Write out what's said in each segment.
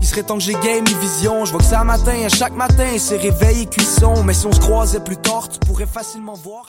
Il serait temps que j'ai game et vision. Je vois que un matin, à chaque matin, c'est réveil et cuisson. Mais si on se croisait plus tard, tu pourrais facilement voir.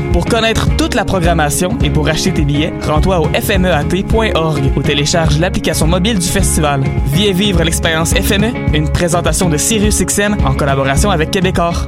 Pour connaître toute la programmation et pour acheter tes billets, rends-toi au fmeat.org ou télécharge l'application mobile du festival. Viens vivre l'expérience FME, une présentation de SiriusXM en collaboration avec Québecor.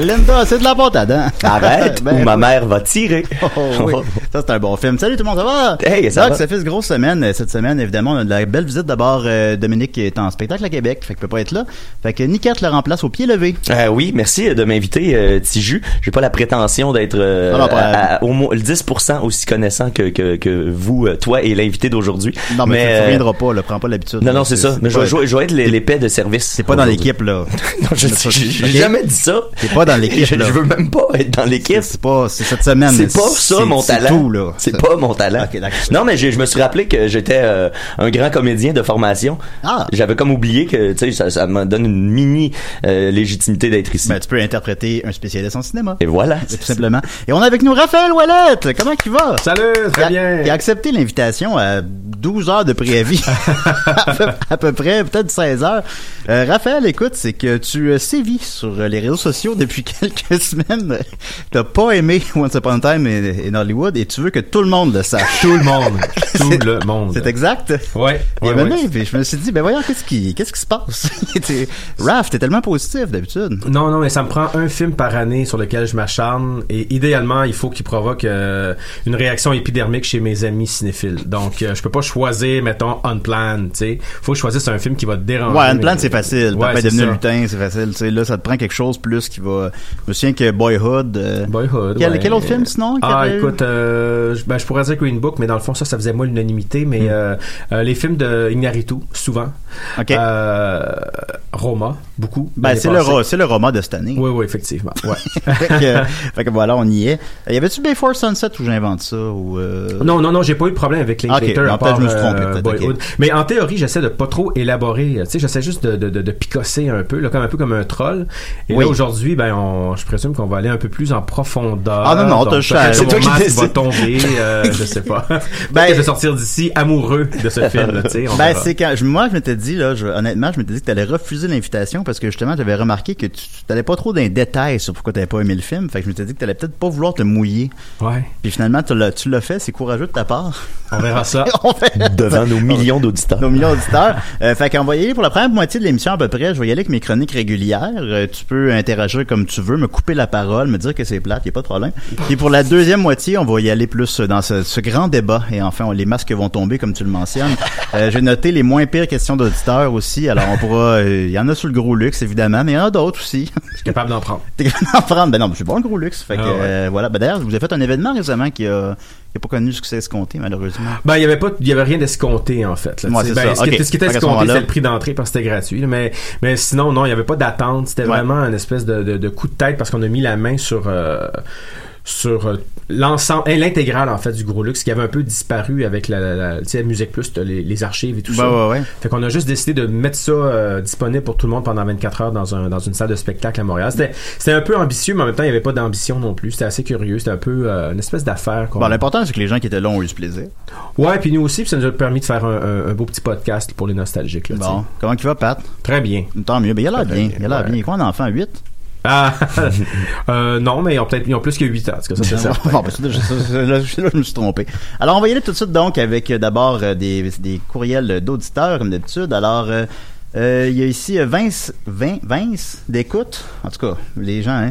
Linda, c'est de la patate, hein? Arrête, Ben ou ma mère va tirer. Oh, oui. Ça, c'est un bon film. Salut tout le monde, ça va? Hey, ça va? ça fait une grosse semaine. euh, Cette semaine, évidemment, on a de la belle visite. D'abord, euh, Dominique est en spectacle à Québec, fait qu'il peut pas être là. Fait que Niquette le remplace au pied levé. Euh, oui, merci de m'inviter, euh, Tiju. J'ai pas la prétention d'être euh, à- à- au moins le 10% aussi connaissant que, que, que vous, euh, toi et l'invité d'aujourd'hui. Non, mais, tu euh, reviendras pas, là. Prends pas l'habitude. Non, non, c'est ça. Mais je vais, je être l'é- l'épée de service. C'est pas dans l'équipe, là. non, je j'ai jamais dit ça. T'es pas dans l'équipe, Je, là. je veux même pas être dans l'équipe. C'est pas, c'est cette semaine. C'est pas ça mon talent. Tout, là. C'est pas mon talent. Non, mais je me suis rappelé que j'étais euh, un grand comédien de formation. Ah. J'avais comme oublié que tu sais ça, ça me donne une mini euh, légitimité d'être ici. Ben, tu peux interpréter un spécialiste en cinéma. Et voilà. Tout simplement. Et on a avec nous Raphaël Ouellette. Comment il va? Salut, très a, bien. il a accepté l'invitation à 12 heures de préavis. à, peu, à peu près, peut-être 16 heures. Euh, Raphaël, écoute, c'est que tu euh, sévis sur les réseaux sociaux depuis quelques semaines. T'as pas aimé Once Upon a Time in, in Hollywood et tu veux que tout le monde le sache. Tout le monde. Tout le monde. C'est exact. Ouais. Il ouais, ouais. puis je me suis dit, ben voyons, qu'est-ce qui, qu'est-ce qui se passe? Raph, t'es tellement positif d'habitude. Non, non, mais ça me prend un film par année sur lequel je m'acharne et idéalement, il faut qu'il provoque euh, une réaction épidermique chez mes amis cinéphiles. Donc, euh, je peux pas choisir, mettons, Unplanned, tu sais. Faut que je choisisse un film qui va te déranger. Ouais, plante, c'est facile. Ouais, Papa devenu lutin, c'est facile. Tu sais, là, ça te prend quelque chose plus qui va. Je me souviens que Boyhood. euh, Boyhood. Quel, ouais. quel autre film sinon? Ah, écoute, euh, je- ben, je pourrais dire Green Book, mais dans le fond, ça, ça faisait moi l'unanimité. Hmm. Mais euh, euh, les films de Ignaritu, souvent. Ok. Euh, Roma, beaucoup. Ben, c'est le, c'est le roman de cette année. Oui, oui, effectivement. Ouais. fait, que, fait que voilà, on y est. Y avait-tu Before Sunset où j'invente ça? Ou, euh... Non, non, non, j'ai pas eu de problème avec Linklater. Ok, non, à peut-être part, je me suis trompé, euh. Mais en théorie, j'essaie de pas trop élaborer. Tu sais, j'essaie juste de, de, de, de picosser un peu, là, comme un peu comme un troll. Et Oui. là, aujourd'hui, ben, on, je présume qu'on va aller un peu plus en profondeur. Ah, non, non, t'as C'est toi qui va tomber, je sais pas. Ben- je vais sortir d'ici amoureux de ce film, Ben, c'est quand, moi, je m'étais dit, là, je- honnêtement, je m'étais dit que t'allais refuser l'invitation parce que justement, j'avais remarqué que tu t'allais pas trop dans les détails sur pourquoi t'avais pas aimé le film. Fait que je m'étais dit que t'allais peut-être pas vouloir te mouiller. Ouais. Puis finalement, tu l'as, tu l'as fait, c'est courageux de ta part. On verra ça. On fait- Devant nos millions d'auditeurs. nos millions d'auditeurs. Euh, fait qu'on va y aller pour la première moitié de l'émission à peu près. Je vais y aller avec mes chroniques régulières. Euh, tu peux interagir comme tu veux, me couper la parole, me dire que c'est plate, y a pas de problème. Puis pour la deuxième moitié, on va y aller plus dans ce, ce grand débat. Et enfin, on- les masques vont tomber, comme tu le mentionnes. Euh, J'ai noté les moins pires questions d'auditeurs aussi. Alors on pourra... euh, Il y en a sur le gros luxe, évidemment, mais il y en a d'autres aussi. Je suis capable d'en prendre. T'es capable d'en prendre? Ben non, mais c'est bon le gros luxe. Fait que, Ah ouais. euh, voilà. Ben d'ailleurs, vous avez fait un événement récemment qui a, qui a pas connu le succès escompté, malheureusement. Ben, il y avait pas, il y avait rien d'escompté, en fait, là. Ouais, c'est ben, ça. Ce, qui, Ok. ce qui était ce escompté, c'était le prix d'entrée parce que c'était gratuit, là. Mais, mais sinon, non, il y avait pas d'attente. C'était Ouais. vraiment une espèce de, de, de coup de tête parce qu'on a mis la main sur, euh, sur euh, l'ensemble, hein, l'intégrale, en fait, du gros luxe qui avait un peu disparu avec la, la, tu Musique Plus, les, les archives et tout Ouais, ça. ouais, ouais. Fait qu'on a juste décidé de mettre ça euh, disponible pour tout le monde pendant 24 heures dans, un, dans une salle de spectacle à Montréal. C'était, c'était un peu ambitieux, mais en même temps, il n'y avait pas d'ambition non plus. C'était assez curieux. C'était un peu euh, une espèce d'affaire. Bon, l'important, c'est que les gens qui étaient là ont eu du plaisir. Ouais, puis nous aussi, puis ça nous a permis de faire un, un- un beau petit podcast pour les nostalgiques. Là, tu Bon. Comment il va, Pat? Très bien. Tant mieux. Ben, il a l'air bien. bien, Il a l'air ouais. bien. Quoi, un enfant? 8? Ah, euh, non, mais ils ont peut-être ils ont plus que 8 ans. tout cas, ça, c'est ça. Bon, ben, ça, ça, là, je là, je me suis trompé. Alors, on va y aller tout de suite, donc, avec euh, d'abord euh, des, des courriels d'auditeurs, comme d'habitude. Alors, euh, il y a ici Vince, Vin- Vince d'écoute. En tout cas, les gens, hein.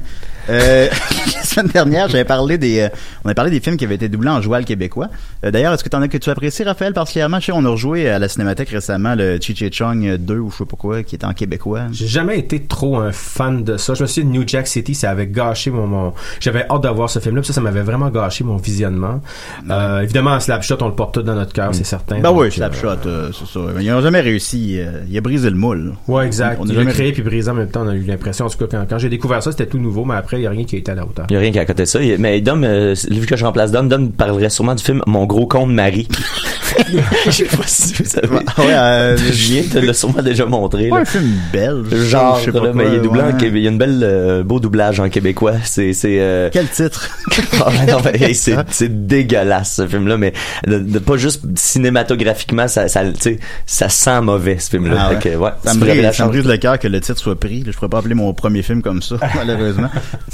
Euh, la semaine dernière, j'avais parlé des, euh, on a parlé des films qui avaient été doublés en joual québécois. Euh, D'ailleurs, est-ce que t'en as que tu apprécies, Raphaël, particulièrement? Je sais, on a rejoué à la Cinémathèque récemment le Chi Chong 2 ou je sais pas quoi, qui était en québécois. J'ai jamais été trop un fan de ça. Je me suis dit New Jack City, ça avait gâché mon, mon... j'avais hâte de voir ce film-là, ça, ça m'avait vraiment gâché mon visionnement. Euh, évidemment, Slapshot, on le porte tout dans notre cœur, c'est certain. Ben oui, Slapshot, c'est ça. Ils n'ont jamais réussi. il a brisé le moule. Ouais, exact. On a Il jamais créé puis brisé en même temps. On a eu l'impression. En tout cas, quand, quand j'ai découvert ça, c'était tout nouveau, mais après, il y a rien qui a été à la hauteur. Il y a rien qui a à côté de ça. Mais Dom, euh, vu que je remplace Dom, Dom parlerait sûrement du film Mon gros con de Marie. Je sais pas si vous savez. Ouais, euh, Julien te l'a sûrement déjà montré. là. un film belge. Genre, je sais pas là, mais il est doublé en ouais. Québec. Il y a une belle, euh, beau doublage en québécois. C'est, c'est, euh, Quel titre? Ah, non, mais, hey, c'est, c'est dégueulasse, ce film-là, mais de, de pas juste cinématographiquement, ça, ça, tu sais, ça sent mauvais, ce film-là. Ah ouais. Ouais, Ça me, brise, ça me chance- brise le cœur que le titre soit pris. Je pourrais pas appeler mon premier film comme ça, malheureusement.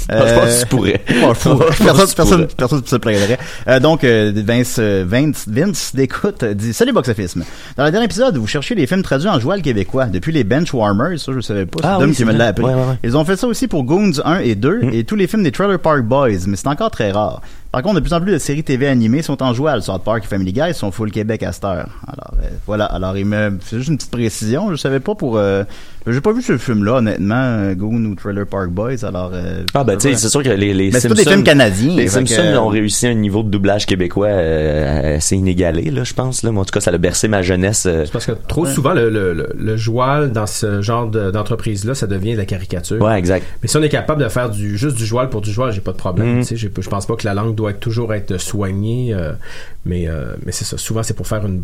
Je pense que tu pourrais. Bon, je pourrais. Personne, tu personne, pourrais. personne se plaindrait. Euh, donc, euh, Vince, euh, Vince, Vince d'écoute euh, dit Salut Box Office. Dans le dernier épisode, vous cherchiez les films traduits en joual québécois. Depuis les Benchwarmers, ça je savais pas, c'est Ah Dom oui, qui c'est me l'a appris. Ouais, ouais, ouais. Ils ont fait ça aussi pour Goons 1 et 2 et tous les films des Trailer Park Boys, mais c'est encore très rare. Par contre, de plus en plus de séries TV animées sont en joual. South Park et Family Guy sont full Québec à cette heure. Alors, euh, voilà. Alors, il me fait juste une petite précision. Je savais pas pour... Euh, j'ai pas vu ce film-là, honnêtement, euh, Goon ou Trailer Park Boys. Alors... Euh, Ah ben tu sais c'est sûr que les, les Mais c'est Simpsons pas des films canadiens, les que- Simpsons ont réussi un niveau de doublage québécois euh, assez inégalé là je pense là Moi, en tout cas ça a bercé ma jeunesse euh, C'est parce que trop souvent, le, le, le, le joual dans ce genre de- d'entreprise-là, ça devient de la caricature. ouais exact Mais si on est capable de faire du juste du joual pour du joual, j'ai pas de problème. Mhm. Tu sais, j'ai- je pense pas que la langue doit être- toujours être soignée, euh, mais euh, mais c'est ça. Souvent, c'est pour faire une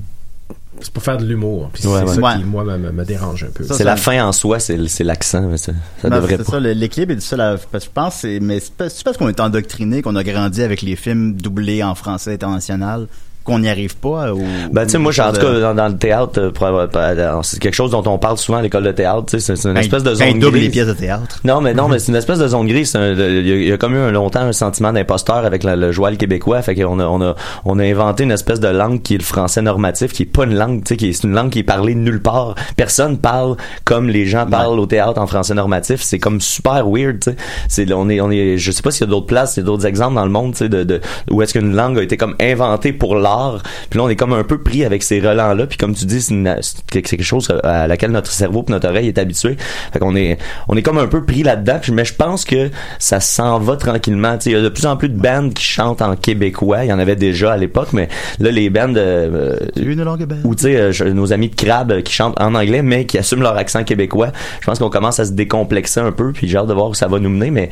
c'est pour faire de l'humour. Puis Ouais, c'est ouais. ça Ouais. qui moi me, dérange un peu. Ça, c'est la fin en soi c'est c'est l'accent mais ça, ça Non, devrait c'est pas ça, le- l'équilibre est difficile à, parce que je pense, que c'est, mais c'est pas- c'est parce qu'on est endoctriné, qu'on a grandi avec les films doublés en français international, qu'on n'y arrive pas, ou, Ben, tu sais, moi, en tout cas, dans, dans le théâtre, euh, euh, c'est quelque chose dont on parle souvent à l'école de théâtre, tu sais, c'est une Quand espèce il- de quand zone il double grise. les pièces de théâtre. Non, mais non, mais c'est une espèce de zone grise. Il y, a- il comme eu un longtemps un sentiment d'imposteur avec la- le joual québécois. Fait qu'on a, on a, on a inventé une espèce de langue qui est le français normatif, qui est pas une langue, tu sais, qui est une langue qui est parlée nulle part. Personne parle comme les gens parlent au théâtre en français normatif. C'est comme super weird, tu sais. C'est, on est, on est, je sais pas s'il y a d'autres places, s'il y a d'autres exemples dans le monde, tu sais, de, de, où est-ce qu'une langue a été comme inventée pour l'art. Puis là, on est comme un peu pris avec ces relents-là. Puis comme tu dis, c'est, une- c'est quelque chose à laquelle notre cerveau et notre oreille est habitué. Fait qu'on est, on est comme un peu pris là-dedans. Puis, mais je pense que ça s'en va tranquillement. Tu sais, il y a de plus en plus de bands qui chantent en québécois. Il y en avait déjà à l'époque, mais là, les bands, euh, une langue belle. ou tu sais, euh, nos amis de crabe euh, qui chantent en anglais, mais qui assument leur accent québécois. Je pense qu'on commence à se décomplexer un peu. Puis j'ai hâte de voir où ça va nous mener. Mais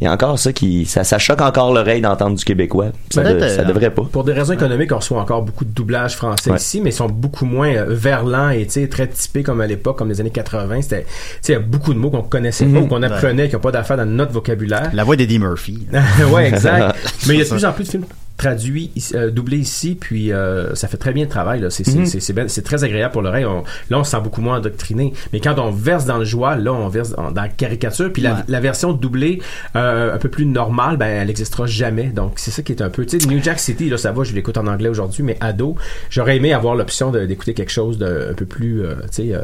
il y a encore ça qui, ça, ça choque encore l'oreille d'entendre du québécois. Ça, Peut-être, de- ça euh, devrait pas. Pour des raisons économiques, on reçoit encore beaucoup de doublages français Ouais. ici, mais ils sont beaucoup moins euh, verlents et très typés comme à l'époque, comme les années 80. C'était, il y a beaucoup de mots qu'on connaissait pas ou qu'on apprenait, qui n'ont pas d'affaire dans notre vocabulaire. La voix d'Eddie Murphy. ouais, exact. Mais il y a de plus en plus de films traduit, euh, doublé ici, puis euh, ça fait très bien le travail. là. C'est c'est- Mhm. c'est- c'est ben- c'est très agréable pour l'oreille. On- Là, on se sent beaucoup moins endoctriné. Mais quand on verse dans le joie, là, on verse en- dans la caricature. Puis la, Ouais. la version doublée, euh, un peu plus normale, ben, elle n'existera jamais. Donc, c'est ça qui est un peu... Tu sais, New Jack City, là, ça va, je l'écoute en anglais aujourd'hui, mais ado, j'aurais aimé avoir l'option de- d'écouter quelque chose de un peu plus, euh, tu sais...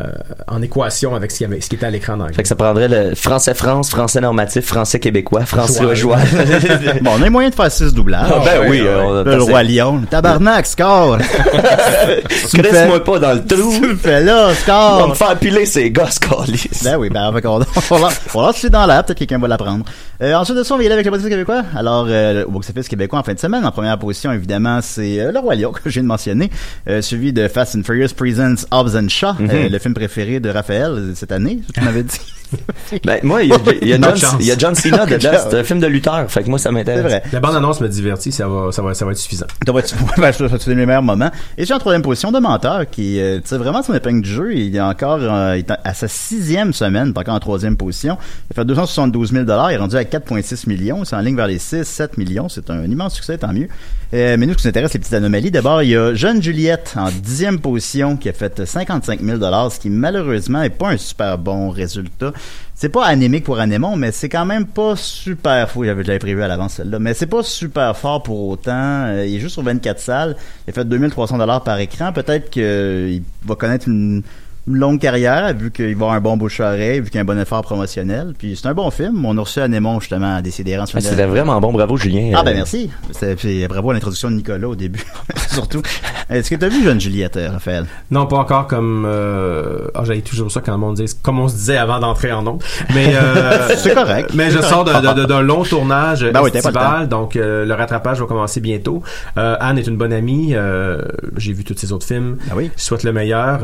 euh, en équation avec ce qui, avait, ce qui était à l'écran d'anglais. Fait que ça prendrait le français-France, français normatif, français québécois, français joie. bon, on a moyen de faire six doublages. Ah, ben oui, euh, on a Là, le passé. roi lion. Tabarnak, score! Crisse-moi pas dans le trou. Tu le fais là, On va score! me faire piler ces gosses, Carlis. Ben oui, ben on, on, l'a- on l'a acheté dans l'air, peut-être quelqu'un va l'apprendre. Euh, ensuite de ça, on va y aller avec le box québécois. Alors, euh, le box office québécois en fin de semaine, en première position, évidemment, c'est euh, Le Roi Lion, que je viens de mentionner, euh, suivi de Fast and Furious Presents Hobbs and Shaw, Mhm. euh, le film préféré de Raphaël cette année, tu m'avais dit. Ben, moi, il y a, y John, chance. il y a John Cena dedans. C'est un film de lutteur. Fait que moi, ça m'intéresse. C'est vrai. La bande-annonce me divertit, ça va, ça va, ça va être suffisant. Ça va être, ben, être les meilleurs moments. Et j'ai en troisième position de menteur qui euh, tire vraiment son épingle du jeu. Il est encore euh, il est à sa sixième semaine, il est encore en troisième position. Il a fait 272 000 Il est rendu à 4,6 millions. C'est en ligne vers les 6, 7 millions. C'est un immense succès, tant mieux. Euh, mais nous, ce qui nous intéresse, les petites anomalies. D'abord, il y a Jeune Juliette en dixième position qui a fait 55 000 qui malheureusement est pas un super bon résultat. C'est pas anémique pour Anémon, mais c'est quand même pas super fou. J'avais, l'avais prévu à l'avance celle-là. Mais c'est pas super fort pour autant. Euh, il est juste sur 24 salles. Il a fait 2300 dollars par écran. Peut-être qu'il va connaître une, une longue carrière, vu qu'il va avoir un bon bouche-oreille, vu qu'il y a un bon effort promotionnel. Puis c'est un bon film. On a reçu Anémon, justement, à décider en Ah, C'était vraiment bon. Bravo, Julien. Ah ben merci. C'est, c'est- bravo à l'introduction de Nicolas au début, surtout. Est-ce que tu as vu Jeune Juliette, euh, Raphaël? Non, pas encore comme. Euh... Ah, j'avais toujours ça quand le monde dit, comme on se disait avant d'entrer en onde. Mais euh... C'est correct. Mais je sors d'un- long tournage Ben oui, t'as pas le estival, donc euh, le rattrapage va commencer bientôt. Euh, Anne est une bonne amie. euh, J'ai vu tous ses autres films. Ah oui. Je souhaite le meilleur.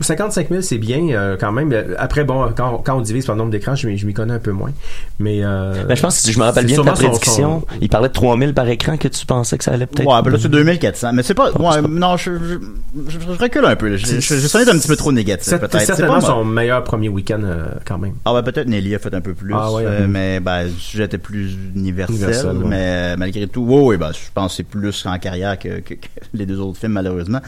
Euh, 55 000, c'est bien euh, quand même. Après, bon, quand, quand on divise par le nombre d'écrans, je, m'y- je m'y connais un peu moins. Mais euh, Ben, je pense que je me rappelle bien de ta prédiction, son- il parlait de 3000 par écran que tu pensais que ça allait peut-être. Ouais, ben là, c'est 2400. Mais c'est pas, ouais, non, je, je, je- je recule un peu. Je, je, sonne un petit peu trop négatif, C'est peut-être. C'est certainement pas son meilleur premier week-end euh, quand même. Ah ben peut-être Nelly a fait un peu plus, Ah ouais, euh, mais ben le sujet était plus universel, Universel, mais euh, malgré tout, oui, oui, ben je pense que c'est plus en carrière que, que- que les deux autres films malheureusement.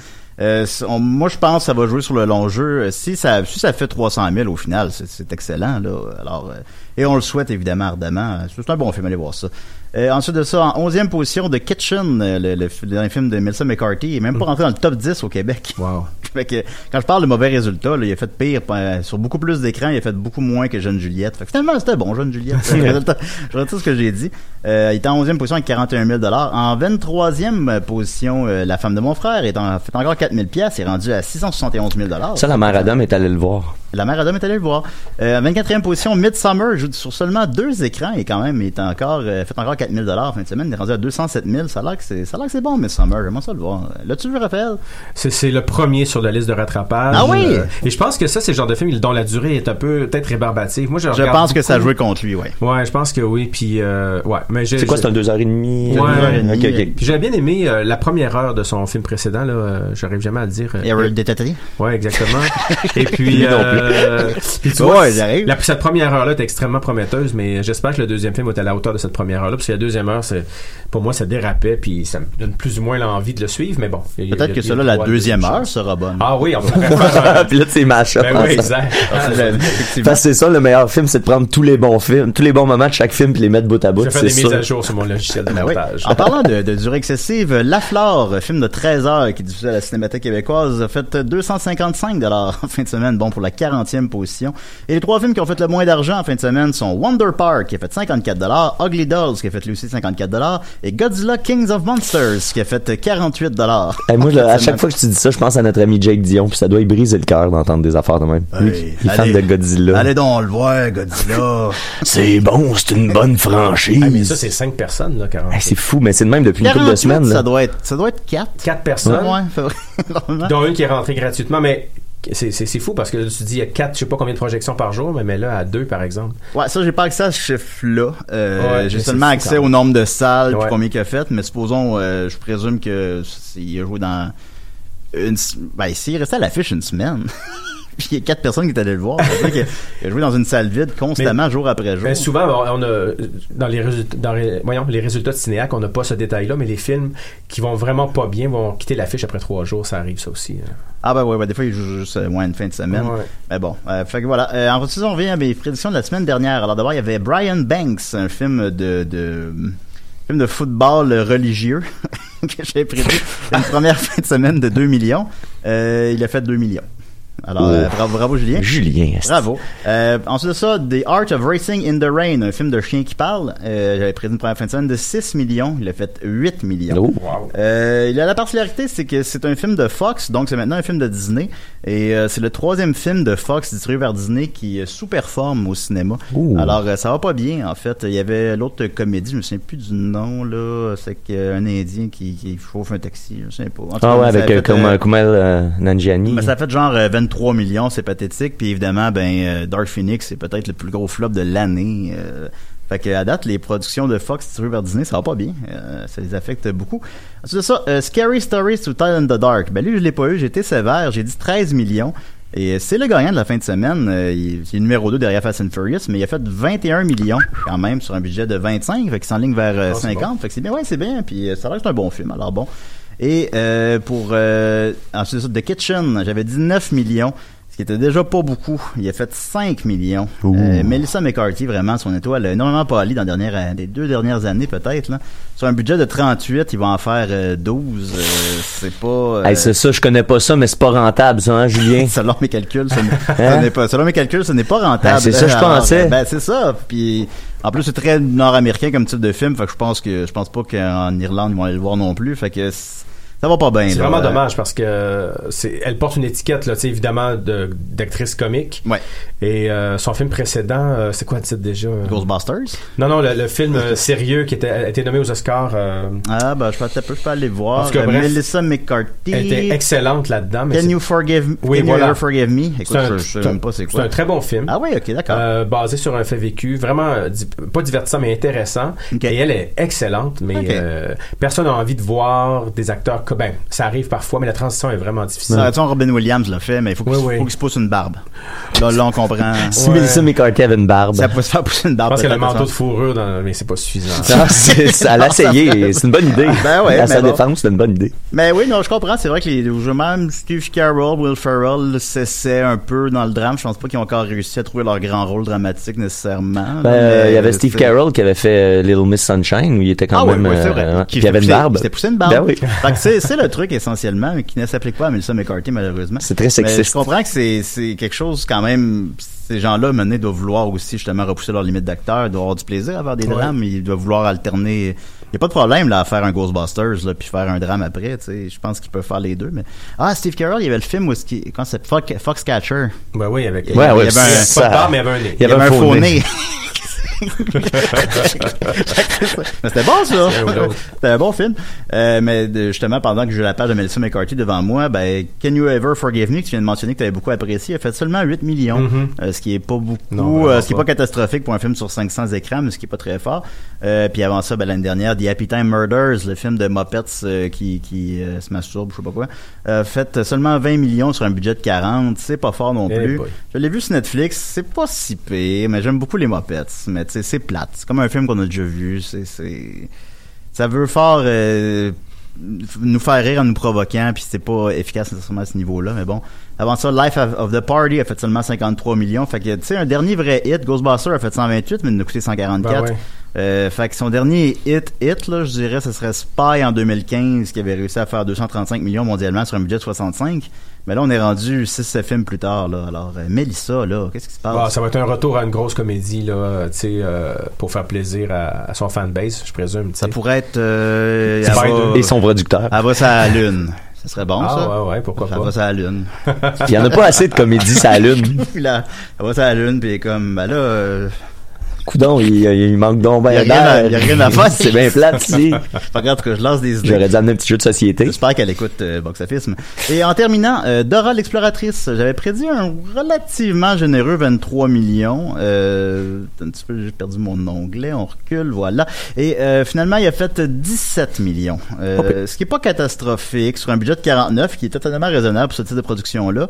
Euh, on- moi je pense que ça va jouer sur le long jeu. Euh, Si ça si ça fait 300 000 au final, c'est- excellent. Alors euh, et on le souhaite évidemment ardemment. C'est un bon film, allez voir ça. Euh, ensuite de ça, en 11e position, The Kitchen, euh, le, le, le dernier film de Melissa McCarthy, il est même pas rentré dans le top 10 au Québec. Wow. Fait que, quand je parle de mauvais résultats, là, il a fait pire euh, sur beaucoup plus d'écrans, il a fait beaucoup moins que Jeune Juliette. Fait que finalement, c'était bon, Jeune Juliette. Le résultat, je retire ce que j'ai dit. Euh, il est en 11e position avec 41 000 En 23e position, euh, La femme de mon frère est en, fait encore 4 000 pièces, est rendu à 671 000 Ça, la mère Adam est allée le voir. La mère Adam est allée le voir. Euh, 24e position, Midsummer joue sur seulement deux écrans et quand même il est encore euh, fait encore 4000 dollars en fin de semaine. Il est rendu à 207 000. Ça a l'air que c'est ça a l'air que c'est bon Midsummer. J'aimerais ça le voir. L'as-tu vu Raphaël? C'est, c'est le premier sur la liste de rattrapage. Ah oui? Euh, et je pense que ça, c'est le genre de film dont la durée est un peu peut-être rébarbative. Moi, je, Je pense que ça a joué contre lui, ouais. Ouais, je pense que oui. Puis, euh, ouais. Mais C'est quoi, c'est un deux heures et demie? Ouais. euh, ok, ok. Puis j'avais bien aimé euh, la première heure de son film précédent. Là, euh, j'arrive jamais à le dire. euh, Harold Détaté. Ouais, exactement. Et puis, euh, puis tu Ouais, vois, j'arrive. la, cette première heure-là est extrêmement prometteuse, mais j'espère que le deuxième film est à la hauteur de cette première heure-là, parce que la deuxième heure, c'est, pour moi, ça dérapait, puis ça me donne plus ou moins l'envie de le suivre, mais bon. Peut-être que cela, la deuxième heure sera bonne. Ah oui, on faire un- Puis là, tu match Ben oui, exact. Effectivement. Parce que c'est ça, le meilleur film, c'est de prendre tous les bons films, tous les bons moments de chaque film puis les mettre bout à bout. Je fais C'est des mises à jour sur mon logiciel de Ben montage. En parlant de, durée excessive, La Flore, film de 13 heures qui est diffusé à la Cinémathèque québécoise, a fait 255 dollars en fin de semaine, bon pour la 40e position. Et les trois films qui ont fait le moins d'argent en fin de semaine sont Wonder Park qui a fait 54 dollars, Ugly Dolls qui a fait lui aussi 54 dollars et Godzilla Kings of Monsters qui a fait 48 dollars. Eh, moi, là, à chaque fois que tu dis ça, je pense à notre ami Jake Dion, puis ça doit y briser le cœur d'entendre des affaires de même. Lui, Hey, il est fan allez. de Godzilla. Allez donc le voir, Godzilla. C'est bon, c'est une bonne franchise. Ah, mais ça, c'est cinq personnes, là, 40. Eh, c'est fou, mais c'est de même depuis une couple de 48, semaines. ça Là. doit être, ça doit être 4. Quatre personnes, Ouais, vraiment. dont une qui est rentrée gratuitement, mais c'est, c'est, c'est fou parce que là, tu dis il y a quatre, je sais pas combien de projections par jour, mais, mais là, à deux, par exemple. Ouais, ça, j'ai pas accès à ce chiffre-là. Euh, Ouais, j'ai seulement accès au nombre de salles, puis combien qu'il a fait, mais supposons, euh, je présume que s'il a joué dans une, ben, s'il restait à l'affiche une semaine. Puis il y a quatre personnes qui étaient allées le voir. Il a joué dans une salle vide constamment, jour après jour. Ben, souvent, on a, dans les résultats, dans les, voyons, les résultats de cinéac, on n'a pas ce détail-là, mais les films qui vont vraiment pas bien vont quitter l'affiche après trois jours, ça arrive, ça aussi. hein. Ah ben ouais, ouais, des fois il joue juste euh, moins une fin de semaine. Ouais. Mais bon, euh, fait que voilà. Euh, en fait, on revient à mes prédictions de la semaine dernière. Alors d'abord, il y avait Brian Banks, un film de, de film de football religieux que j'ai prévu une première fin de semaine de 2 millions. Euh, il a fait 2 millions. Alors, euh, bravo, bravo, Julien. Julien, Bravo. Euh, ensuite de ça, The Art of Racing in the Rain, un film de chien qui parle. Euh, j'avais prévu une première fin de semaine de 6 millions. Il a fait 8 millions. Oh. Wow. il a la particularité, c'est que c'est un film de Fox, donc c'est maintenant un film de Disney. Et c'est le troisième film de Fox distribué par Disney qui sous-performe au cinéma. Alors, ça va pas bien, en fait. Il y avait l'autre comédie, je me souviens plus du nom, là. C'est un Indien qui, chauffe un taxi, je sais pas. ah ouais, avec fait, Kumail Nanjiani. Mais ça a fait genre 20 3 millions, c'est pathétique. Puis évidemment, ben euh, Dark Phoenix, c'est peut-être le plus gros flop de l'année. Euh. Fait que à date, les productions de Fox tirées vers Disney, ça va pas bien. Euh, ça les affecte beaucoup. Ensuite de ça, Scary Stories to Tide in the Dark. Ben lui, je l'ai pas eu, j'étais sévère, j'ai dit 13 millions. Et c'est le gagnant de la fin de semaine. Euh, il, est numéro 2 derrière Fast and Furious, mais il a fait 21 millions quand même sur un budget de 25, fait qu'il s'enligne vers ah, 50. Fait que c'est bien, ouais, c'est bien. Puis ça reste un bon film. Alors bon. Et euh, pour euh, ensuite de ça, The Kitchen, j'avais 19 millions, ce qui était déjà pas beaucoup. Il a fait 5 millions. Euh, Melissa McCarthy, vraiment, son étoile a énormément pâli dans les dernières, euh, les deux dernières années peut-être. là. Sur un budget de 38, il va en faire euh, 12. euh, c'est pas... Hey, c'est ça, je connais pas ça, mais c'est pas rentable, ça, hein, Julien? selon mes calculs, ce n'est, Hein? ce n'est pas, selon mes calculs, ce n'est pas rentable. Ben, c'est ça, je pensais. Ben, c'est ça. Puis, en plus, c'est très nord-américain comme type de film. Fait que je pense que, je pense pas qu'en Irlande, ils vont aller le voir non plus. Fait que, ça va pas bien. C'est vraiment Euh, dommage parce que c'est, elle porte une étiquette, là, tu sais, évidemment, de, d'actrice comique. Ouais. Et euh, son film précédent, euh, c'est quoi le titre déjà? Ghostbusters? Non, non, le, le film euh, sérieux qui était, a été nommé aux Oscars, euh, Ah, ben, je peux, je peux aller voir. En tout cas, Euh, bref. Melissa McCarthy. elle était excellente là-dedans. Mais Can c'est, you forgive, Oui, can voilà. you ever forgive me? Écoute, c'est un, je, je sais c'est un- même pas c'est c'est quoi. un très bon film. Ah oui, ok, d'accord. Euh, basé sur un fait vécu, vraiment euh, pas divertissant mais intéressant. Et elle est excellente, mais euh, personne n'a envie de voir des acteurs. Ben, ça arrive parfois, mais la transition est vraiment difficile. Tu sais, Robin Williams l'a fait, mais il faut qu'il Oui, oui. faut qu'il se pousse une barbe. Là, là, on comprend. Si Ouais. Melissa McCarthy avait une barbe. Ça peut se faire pousser une Je barbe. pense qu'elle a le manteau de fourrure, dans, mais c'est pas suffisant. C'est- ça- elle a essayé, c'est une bonne idée. Ben ouais, à sa bon. défense, c'est une bonne idée. Mais oui, non, je comprends. C'est vrai que les jeux même Steve Carroll, Will Ferrell s'essaient un peu dans le drame. Je pense pas qu'ils ont encore réussi à trouver leur grand rôle dramatique nécessairement. Ben, euh, Mais il y avait Steve Carroll qui avait fait euh, Little Miss Sunshine où il était quand Ah oui, même. oui, c'est euh, vrai. ouais. Qui Puis il avait une barbe. qui s'était poussé une barbe. Ben oui. C'est, le truc essentiellement, mais qui ne s'applique pas à Melissa McCarthy malheureusement. C'est très Mais sexiste. je comprends que c'est, c'est quelque chose quand même. Ces gens-là, maintenant, doivent vouloir aussi justement repousser leurs limites d'acteurs, doivent avoir du plaisir à faire des Ouais. drames, ils doivent vouloir alterner. Il y a pas de problème là à faire un Ghostbusters là puis faire un drame après, tu sais. Je pense qu'ils peuvent faire les deux. Mais ah, Steve Carroll, il y avait le film où quand c'est Fox, Foxcatcher. Ben oui, avec. Il y Ouais, avait ouais, un- ça- Pas de barbe, mais il y avait un nez. Il y avait un faux nez. Mais c'était bon ça. C'était un bon film. Euh, mais justement pendant que j'ai la page de Melissa McCarthy devant moi, ben Can You Ever Forgive Me que tu viens de mentionner que tu avais beaucoup apprécié, a fait seulement 8 millions, Mhm. Euh, ce qui est pas beaucoup, Non, euh, ce qui est pas pas. catastrophique pour un film sur 500 écrans, mais ce qui est pas très fort. Puis avant ça, ben, l'année dernière, The Happy Time Murders, le film de Muppets qui, qui se masturbe, je sais pas quoi, euh, fait seulement 20 millions sur un budget de 40. C'est pas fort non Eh plus. Je l'ai vu sur Netflix, c'est pas si pire, mais j'aime beaucoup les Muppets. Mais c'est plate. C'est comme un film qu'on a déjà vu. C'est, c'est, ça veut fort euh, nous faire rire en nous provoquant, puis c'est pas efficace nécessairement à ce niveau-là. Mais bon, avant ça, Life of of the Party a fait seulement 53 millions. Fait que tu sais, un dernier vrai hit, Ghostbusters a fait 128, mais il nous a coûté 144. Ben ouais. Euh, fait que son dernier hit, hit là, je dirais, ce serait Spy en 2015, qui avait réussi à faire 235 millions mondialement sur un budget de 65. Mais là, on est rendu 6 films plus tard, là. Alors, euh, Mélissa, là, qu'est-ce qui se passe? Ah, ça va être un retour à une grosse comédie, là, tu sais, euh, pour faire plaisir à, à son fanbase, je présume. tu Ça pourrait être... Euh, elle, va, Et son producteur. elle va la Lune. Ça serait bon, Ah, ça? ouais, ouais, pourquoi Ça pas. va sur la Lune. Il y en a pas assez de comédies la lune. Elle va la Lune, puis elle comme, ben là... Coudon, il, il manque donc Il y a ben rien à- d'air. il y a rien à faire. C'est bien plate ici. En tout cas, je lance des idées. J'aurais dû amener un petit jeu de société. J'espère qu'elle écoute euh, Box Office. Et en terminant, euh, Dora l'exploratrice. J'avais prédit un relativement généreux 23 millions. Euh, un petit peu, j'ai perdu mon onglet. On recule, voilà. Et euh, finalement, il a fait 17 millions. Ce qui est pas catastrophique sur un budget de 49, qui est totalement raisonnable pour ce type de production-là.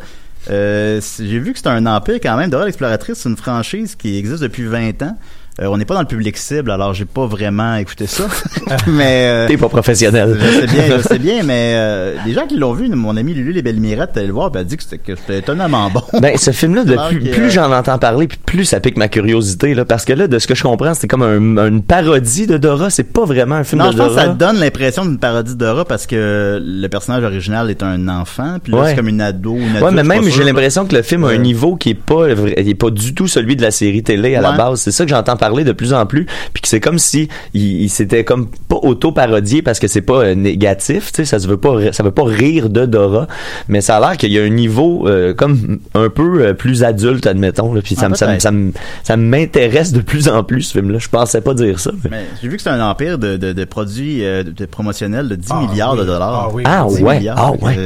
Euh, J'ai vu que c'est un empire quand même. Dora l'exploratrice, c'est une franchise qui existe depuis 20 ans. Euh, on n'est pas dans le public cible, alors j'ai pas vraiment écouté ça. mais euh, T'es pas professionnel. je sais bien, je sais bien, mais euh, les gens qui l'ont vu, mon ami Lulu les Belles Mirettes, elle le voir, puis elle a dit que c'était que c'était étonnamment bon. Ben, ce film-là, plus, que, plus euh, j'en entends parler, puis plus ça pique ma curiosité, là, parce que là, de ce que je comprends, c'est comme un- une parodie de Dora, c'est pas vraiment un film Non, de je pense que Dora. ça donne l'impression d'une parodie de Dora parce que le personnage original est un enfant, puis là Ouais. c'est comme une ado, une. Ouais, mais même j'ai l'impression que le film a un niveau qui est pas il est pas du tout celui de la série télé à la base. C'est ça que j'entends parler de plus en plus, puis que c'est comme si il, il s'était comme pas auto parodié parce que c'est pas euh, négatif, tu sais, ça se veut pas ça veut pas rire de Dora, mais ça a l'air qu'il y a un niveau euh, comme un peu euh, plus adulte admettons là, puis ça Ah, me ça me- peut-être. ça me ça m'intéresse de plus en plus ce film là. Je pensais pas dire ça. mais- Mais j'ai vu que c'est un empire de, de, de produits euh, de, de promotionnels de 10 Ah, milliards de dollars. Ah oui. Ah 10 ouais, milliards. ah ouais.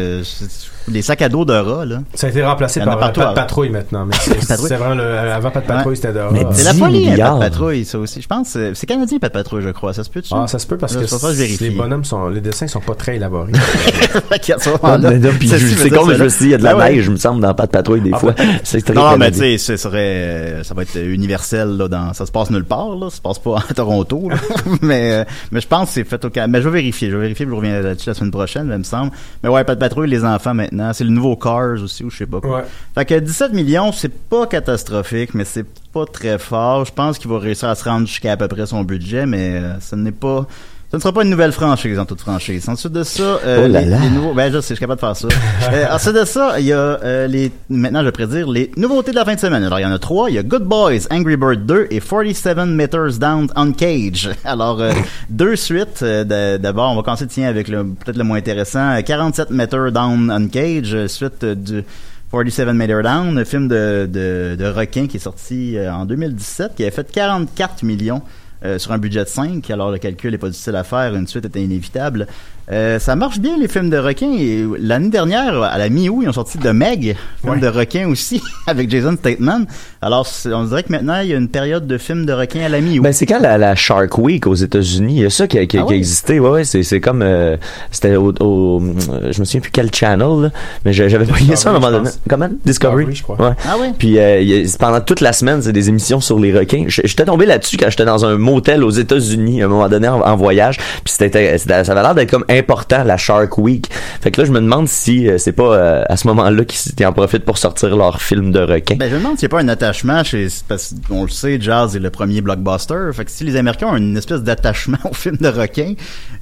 Euh, les sacs à dos Dora, là. Ça a été remplacé par Pat hein. Patrouille maintenant. Mais c'est Patrouille. vraiment le, avant Pat Patrouille, Ouais. c'était Dora. Mais C'est la 10 folie, hein, milliards. Pat Patrouille, ça aussi. Je pense, euh, c'est canadien, Pat Patrouille, je crois. Ça se peut-tu? Ah, ça se peut parce Là, que les bonhommes sont, les dessins sont pas très élaborés. C'est mais je me suis dit, il y a de la Ah ouais. neige, me semble, dans Pas de patrouille, des Ah, fois. C'est très Non, mais tu sais, ce serait, euh, ça va être universel, là, dans, ça se passe nulle part, là, ça se passe pas à Toronto, là. mais, euh, mais je pense que c'est fait au Canada. Mais je vais vérifier, je vais vérifier, je reviens là-dessus la semaine prochaine, il me semble. Mais ouais, pas de patrouille, les enfants maintenant, c'est le nouveau Cars aussi, ou je sais pas quoi. Ouais. Fait que 17 millions, c'est pas catastrophique, mais c'est pas très fort. Je pense qu'il va réussir à se rendre jusqu'à à peu près son budget, mais euh, ce n'est pas, ce ne sera pas une nouvelle franchise en toute franchise. Ensuite de ça, euh, Oh là les, là. les nouveaux, ben je sais, je suis capable de faire ça. euh, ensuite de ça, il y a euh, les, maintenant je vais prédire les nouveautés de la fin de semaine. Alors il y en a trois. Il y a Good Boys, Angry Bird 2 et 47 Meters Down on Cage. Alors euh, deux suites. Euh, D'abord, on va commencer tiens avec le peut-être le moins intéressant. Euh, 47 Meters Down on Cage, euh, suite du 47 Meter Down, un film de, de, de requin qui est sorti en 2017, qui avait fait 44 millions sur un budget de 5. Alors le calcul est pas difficile à faire, une suite était inévitable. Euh, ça marche bien les films de requins. Et l'année dernière, à la mi-août, ils ont sorti de Meg, film Ouais. de requins aussi, avec Jason Statham. Alors on dirait que maintenant il y a une période de films de requins à la mi-août. Ben, c'est quand la, la Shark Week aux États-Unis, il y a ça qui a, qui Ah qui a oui? existé. Ouais, ouais, c'est, c'est comme, euh, c'était au, au- je me souviens plus quel channel, là, mais j'a- j'avais pris ça à un moment donné. Comment? Discovery? Discovery, je crois. Ouais. Ah ouais? Puis euh, a- pendant toute la semaine, c'est des émissions sur les requins. J'étais tombé là-dessus quand j'étais dans un motel aux États-Unis à un moment donné en, en voyage. Puis c'était, c'était- ça avait l'air d'être comme important la Shark Week. Fait que là, je me demande si euh, c'est pas euh, à ce moment-là qu'ils en profitent pour sortir leur film de requins. Ben, je me demande s'il n'y a pas un attachement chez, parce qu'on le sait, Jazz est le premier blockbuster. Fait que si les Américains ont une espèce d'attachement aux films de requins,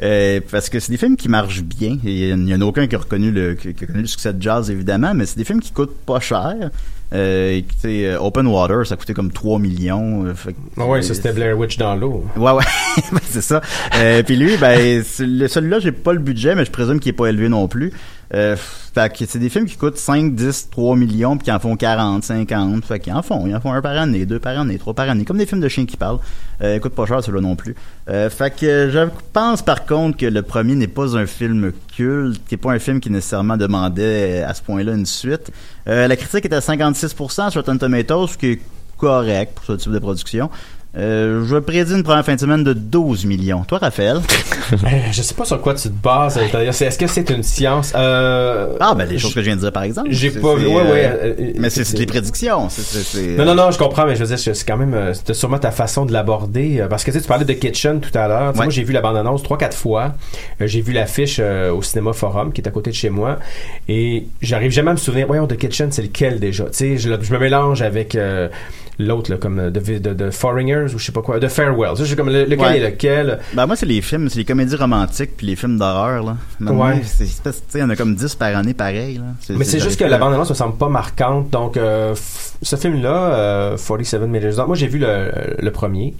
euh, parce que c'est des films qui marchent bien. Il n'y en a aucun qui a reconnu le, qui a connu le succès de Jazz, évidemment, mais c'est des films qui coûtent pas cher. Euh, sais, euh, Open Water, ça coûtait comme 3 millions. euh, fait Ah ouais, ça c'était Blair Witch dans l'eau. Ouais, ouais, Ben, c'est ça. Euh, puis lui, ben, celui-là, j'ai pas le budget, mais je présume qu'il est pas élevé non plus. Euh, fait que c'est des films qui coûtent 5, 10, 3 millions, puis qui en font 40, 50. Fait qu'ils en font. Ils en font un par année, deux par année, trois par année. Comme des films de chiens qui parlent. Euh, ils coûtent pas cher, celui-là non plus. Euh, fait que je pense par contre que le premier n'est pas un film culte, qui est pas un film qui nécessairement demandait à ce point-là une suite. Euh, la critique est à 56% sur Rotten Tomatoes, ce qui est correct pour ce type de production. Euh, je prédis une première fin de semaine de 12 millions. Toi, Raphaël? Euh, je sais pas sur quoi tu te bases. euh, Est-ce que c'est une science? Euh, Ah, ben, les choses que je viens de dire, par exemple. J'ai pas vu. c'est, Ouais, ouais. euh, Mais c'est des prédictions. Non, non, non, je comprends, mais je veux dire, c'est quand même, c'était sûrement ta façon de l'aborder. Parce que tu sais, tu parlais de Kitchen tout à l'heure. Ouais. Moi, j'ai vu la bande-annonce trois, quatre fois. J'ai vu l'affiche au Cinéma Forum, qui est à côté de chez moi. Et j'arrive jamais à me souvenir, voyons, de Kitchen, c'est lequel déjà? Tu sais, je, je me mélange avec l'autre, comme de, de, de Ou je sais pas quoi, de Farewell. Sais, Je comme, le- lequel Ouais. est lequel? Ben, moi, c'est les films, c'est les comédies romantiques puis les films d'horreur, là. Maintenant, Ouais. c'est- c'est- Tu sais, il y en a comme 10 par année, pareil, là. Mais c'est juste que la bande-annonce me semble pas marquante. Donc, euh, ce film-là, euh, 47 Meters Down, moi j'ai vu le, le premier.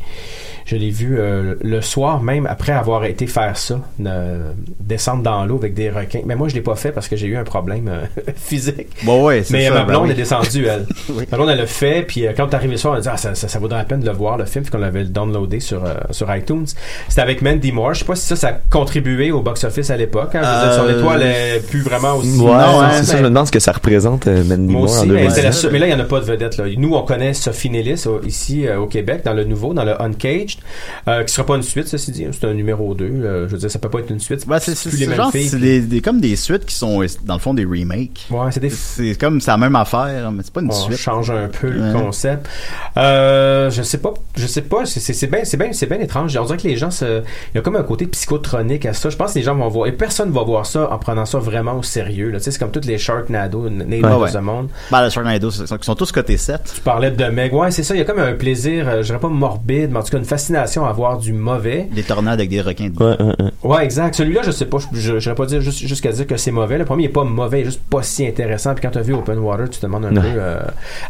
Je l'ai vu euh, le soir même après avoir été faire ça, ne- descendre dans l'eau avec des requins. Mais moi je l'ai pas fait parce que j'ai eu un problème euh, physique. Bon, ouais, c'est Mais ça. ma ben blonde oui. est descendue, elle. Oui. Ma blonde, elle l'a fait, puis euh, quand t'es arrivé le soir, elle a dit ah, ça, ça, ça vaudrait la peine de le voir, le film, qu'on l'avait downloadé sur, euh, sur iTunes. C'était avec Mandy Moore. Je sais pas si ça, ça a contribué au box-office à l'époque. Hein. Son Euh, étoile est plus vraiment aussi... Ouais, Non, c'est hein, ça, mais- je me demande ce que ça représente, euh, Mandy moi Moore en aussi, mais, 2010. c'est la seule- mais là, il n'y en a pas de vedette. Là. Nous, on connaît Sophie Nellis ici euh, au Québec, dans le nouveau, dans le Uncaged. Unleashed, euh, qui sera pas une suite, ceci dit. C'est un numéro 2. euh, je veux dire, ça peut pas être une suite. Ouais, c'est plus les mêmes genre, filles, c'est des, des- comme des suites qui sont, dans le fond, des remakes. Ouais, c'est des C'est comme, la même affaire, mais c'est pas une on suite. change un peu le concept. Euh, je sais pas, je sais pas, c'est- bien, c'est bien, c'est bien étrange. On dirait que les gens, se- il y a comme un côté psychotronique à ça. Je pense que les gens vont voir, et personne va voir ça en prenant ça vraiment au sérieux. là. Tu sais, c'est comme toutes les Sharknado, Nado Ouais, ouais. monde. Ben, le Sharknado, c'est- ils sont tous côté 7. Tu parlais de Meg, ouais, c'est ça. Il y a comme un plaisir, euh, je dirais pas morbide, mais en tout cas une fascination à voir du mauvais. Des tornades avec des requins. Ouais, ouais, ouais. Ouais, exact. Celui-là, je sais pas, je je- j'irais pas dire jusqu'à dire que c'est mauvais. Le premier est pas mauvais, il est juste pas si intéressant. Puis quand t'as vu Open Water, tu te demandes un Ouais. peu euh,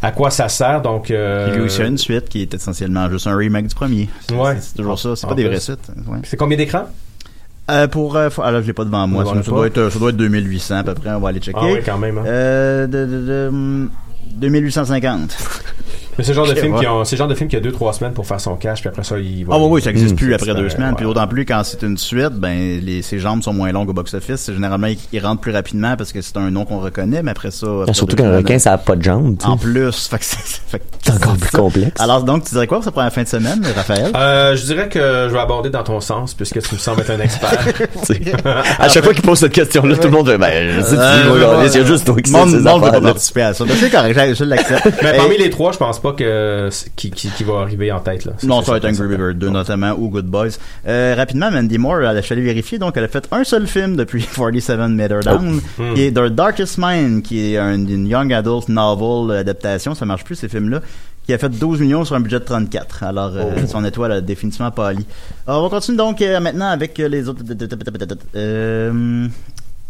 à quoi ça sert. Donc, euh, lui aussi a une suite qui est essentiellement juste un remake du premier. C'est- Ouais. C'est toujours ça. C'est pas des vraies suites. Ouais. c'est combien d'écrans? Euh, pour, euh, faut- là, je l'ai pas devant moi. Ça, doit être, ça doit être 2800 à peu près. On va aller checker. Ah oui, quand même. hein. Euh, de, de, de, hum, 2850. Mais c'est le genre de film qui ont, c'est le genre de film qui a deux trois semaines pour faire son cash, puis après ça il va. Ah oui, oui, ça n'existe plus ça après deux semaines. ouais. Puis d'autant plus quand c'est une suite, ben les, ses jambes sont moins longues au box-office. Généralement, ils, ils rentrent plus rapidement parce que c'est un nom qu'on reconnaît, mais après ça... après Surtout qu'un requin, ça a pas de jambes. En plus, fait que c'est encore plus ça. complexe. Alors donc, tu dirais quoi pour cette première fin de semaine, Raphaël? Euh, je dirais que je vais aborder dans ton sens puisque tu me sembles être un expert. À chaque fois qu'il pose cette question-là, tout le monde fait, ben, Euh, il y a juste toi qui sais Monde, veut pas participer à ça. Mais c'est correct, je, l'accepte. Mais parmi les trois, je pense pas que qui, qui, qui va arriver en tête là. Non, ça va être Angry. Bird 2 notamment ou Good Boys. Euh, rapidement, Mandy Moore, elle, je suis allé vérifier, donc elle a fait un seul film depuis 47 Meter Down, Hmm. qui est The Darkest Mind, qui est un- une young adult novel adaptation, ça marche plus ces films-là, qui a fait 12 millions sur un budget de 34. Alors, euh, Oh. son étoile a définitivement pâli. Alors, on continue donc euh, maintenant avec euh, les autres... Euh,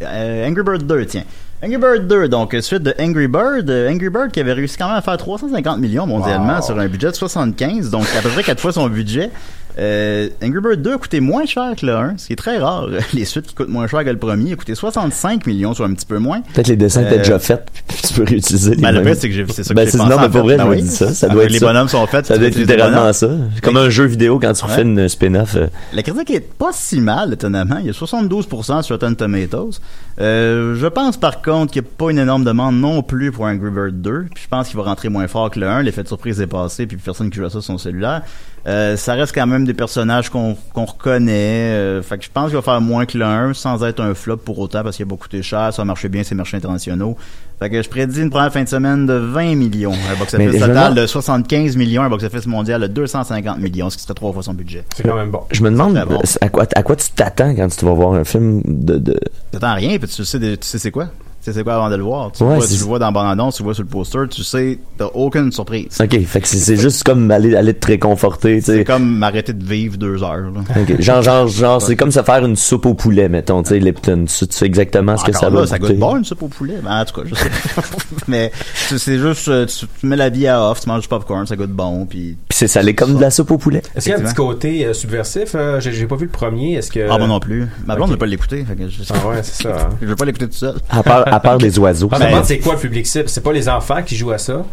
euh, Angry Bird 2, tiens. Angry Bird 2, donc suite de Angry Bird. euh, Angry Bird qui avait réussi quand même à faire 350 millions mondialement Wow. sur un budget de 75, donc à peu près 4 fois son budget. Euh, Angry Bird 2 a coûté moins cher que le 1, ce qui est très rare. Les suites qui coûtent moins cher que le premier, a coûté 65 millions, soit un petit peu moins. Peut-être les dessins étaient Euh, déjà faits, puis tu peux réutiliser Ben, le pire, c'est que j'ai- c'est ça que Ben, j'ai c'est- pensé, non, mais pour vrai, Ben je me oui. dis ça. Ça Après, doit être les ça. bonhommes sont faits. Ça doit être littéralement ça. Comme un jeu vidéo quand tu refais Ouais. une spin-off. euh, La critique est pas si mal, étonnamment. Il y a 72% sur Rotten Tomatoes. Euh, je pense par contre qu'il n'y a pas une énorme demande non plus pour Angry Bird 2. Puis je pense qu'il va rentrer moins fort que le 1. L'effet de surprise est passé, puis personne qui joue à ça sur son cellulaire. Euh, ça reste quand même des personnages qu'on qu'on reconnaît. Euh, fait que je pense qu'il va faire moins que le 1 sans être un flop pour autant parce qu'il a beaucoup coûté cher, ça a marché bien, c'est marchés internationaux. Fait que je prédis une première fin de semaine de 20 millions. Un box-office total de 75 millions, un box-office mondial de 250 millions, ce qui serait trois fois son budget. C'est quand même bon. Je me demande bon. à quoi, à quoi tu t'attends quand tu vas voir un film de, de... T'attends rien, puis tu sais, tu sais c'est quoi? Tu sais c'est quoi avant de le voir? Tu, Ouais, vois, c'est- tu le vois dans la bande-annonce, tu le vois sur le poster, tu sais, t'as aucune surprise. Ok, fait que c'est- juste comme aller, aller te réconforter, C'est comme m'arrêter de vivre deux heures. Là. Ok. Genre, genre, genre, c'est comme se faire une soupe au poulet, mettons, tu sais, Lipton. Tu, tu sais exactement ce que Encore ça là, va ça goûte bon une soupe au poulet. Ben, en tout cas, je sais. Mais c'est juste, euh, tu, tu mets la vie à off, tu manges du popcorn, ça goûte bon, puis... Puis c'est salé comme de la soupe au poulet. Est-ce qu'il y a un petit côté euh, subversif euh, J'ai pas vu le premier. Est-ce que Ah, moi non plus. Ma blonde ne veut pas l'écouter. fait que je, Ah ouais, c'est ça. hein. je veux pas l'écouter tout seul. À part, à part des oiseaux. Je me Ben, demande c'est quoi le public cible. C'est pas les enfants qui jouent à ça,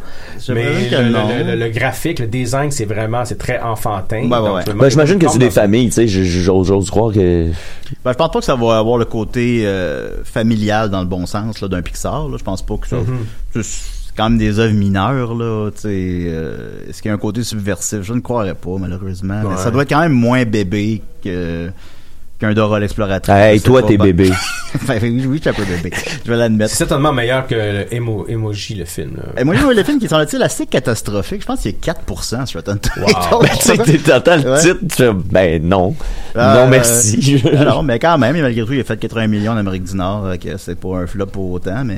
mais le, non. le- le- le graphique, le design, c'est vraiment, c'est très enfantin. Ouais, demande Ben, j'imagine que c'est des familles, tu sais, j'ose croire que... Ben, je pense pas que ça va avoir le côté euh, familial dans le bon sens d'un Pixar. Là. Je pense pas que ça. Mhm. C'est quand même des œuvres mineures là. tu sais, euh, Est-ce qu'il y a un côté subversif? Je ne croirais pas malheureusement. Mais ça doit être quand même moins bébé que qu'un Dora l'exploratrice. Hey, toi, t'es Ben, bébé. ben, oui, oui, je suis un peu bébé. Je vais l'admettre. C'est certainement meilleur que le emo, Emoji, le film. là. Et moi, j'ai vu le film qui semble-t-il assez catastrophique. Je pense qu'il y a 4% sur Rotten Tomatoes. Ben, tu t'entends le Ouais. titre, tu fais, ben non. Euh, non, merci. Alors, mais quand même, malgré tout, il a fait 80 millions en Amérique du Nord, euh, c'est pas un flop pour autant, mais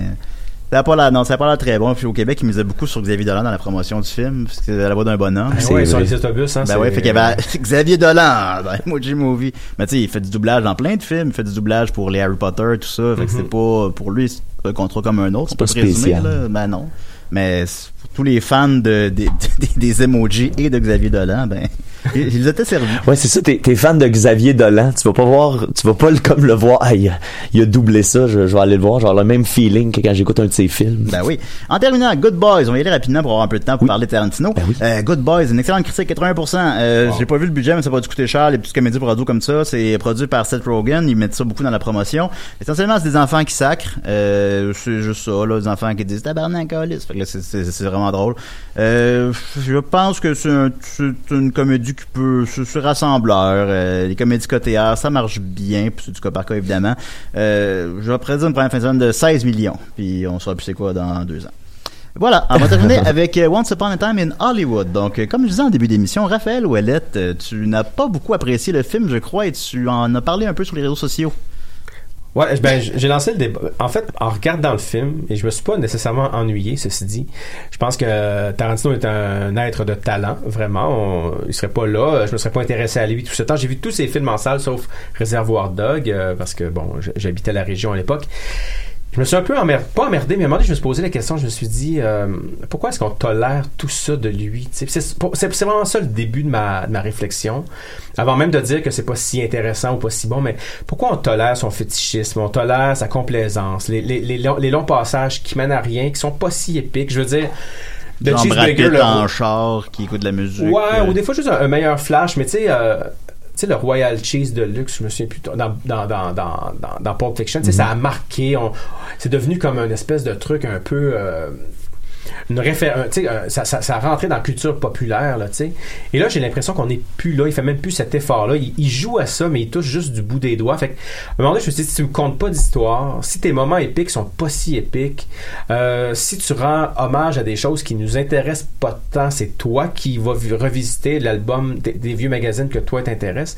ça a pas l'air, non, ça a pas l'air très bon. Puis au Québec, il misait beaucoup sur Xavier Dolan dans la promotion du film, parce que c'est la voix d'un bonhomme. Ben c'est ouais, sur les autobus, hein, Ben ouais, fait qu'il y avait Xavier Dolan dans Emoji Movie. Mais tu sais, il fait du doublage dans plein de films. Il fait du doublage pour les Harry Potter, tout ça. Fait que c'est pas, pour lui, c'est un contrat comme un autre. C'est pas spécial. là. Ben non. Mais pour tous les fans de, des- des, des emojis et de Xavier Dolan, ben, ils ils étaient servis. Ouais, c'est ça, t'es, t'es fan de Xavier Dolan, tu vas pas voir, tu vas pas le, comme le voir, ah, il a, il a doublé ça, je, je vais aller le voir, genre le même feeling que quand j'écoute un de ses films. Ben oui. En terminant, Good Boys, on va y aller rapidement pour avoir un peu de temps pour parler de Tarantino. Ben oui. Euh, Good Boys, une excellente critique, 80%. Euh, J'ai pas vu le budget, mais ça va dû coûter cher. Les petites comédies pour ados comme ça, c'est produit par Seth Rogen. Ils mettent ça beaucoup dans la promotion. Essentiellement, c'est des enfants qui sacrent. Euh, c'est juste ça, là, des enfants qui disent tabarnak, c'est- vraiment drôle. Euh, je pense que c'est un- c'est une comédie qui peut se, se rassembleur. Euh, les comédies côtéaires, ça marche bien, puis c'est du cas par cas évidemment. Euh, je vais prédire une première fin de semaine de 16 millions, puis on saura plus c'est quoi dans deux ans. Voilà, on va terminer avec euh, Once Upon a Time in Hollywood. Donc, comme je disais en début d'émission, Raphaël Ouellette, tu n'as pas beaucoup apprécié le film, je crois, et tu en as parlé un peu sur les réseaux sociaux. Ouais, ben j'ai lancé le débat. En fait, en regardant le film, et je me suis pas nécessairement ennuyé, ceci dit. Je pense que Tarantino est un être de talent, vraiment. On, il serait pas là, je me serais pas intéressé à lui tout ce temps. J'ai vu tous ses films en salle, sauf Réservoir Dog, euh, parce que bon, j'habitais la région à l'époque. Je me suis un peu emmerdé, pas emmerdé, mais à un moment donné, je me suis posé la question, je me suis dit, euh, pourquoi est-ce qu'on tolère tout ça de lui? C'est vraiment ça le début de ma, de ma réflexion. Avant même de dire que c'est pas si intéressant ou pas si bon, mais pourquoi on tolère son fétichisme, on tolère sa complaisance, les, les, les, longs, les longs passages qui mènent à rien, qui sont pas si épiques. Je veux dire, Brad Cheeseburger, le- en char qui écoute de la musique. Ouais, euh, ou des fois juste un, un meilleur flash, mais tu sais, euh, sais, le Royal Cheese de luxe, je me souviens plus, dans, dans, dans, dans, dans, dans Pulp Fiction, tu sais, ça a marqué, c'est devenu comme un espèce de truc un peu, euh, ça, ça, ça dans la culture populaire, là. Et là, j'ai l'impression qu'on n'est plus là, il fait même plus cet effort-là, il, il joue à ça, mais il touche juste du bout des doigts. Fait que, un moment donné, je me suis dit, si tu me comptes pas d'histoire, si tes moments épiques sont pas si épiques, euh, si tu rends hommage à des choses qui nous intéressent pas tant, c'est toi qui vas vi- revisiter l'album des, des vieux magazines que toi t'intéresse.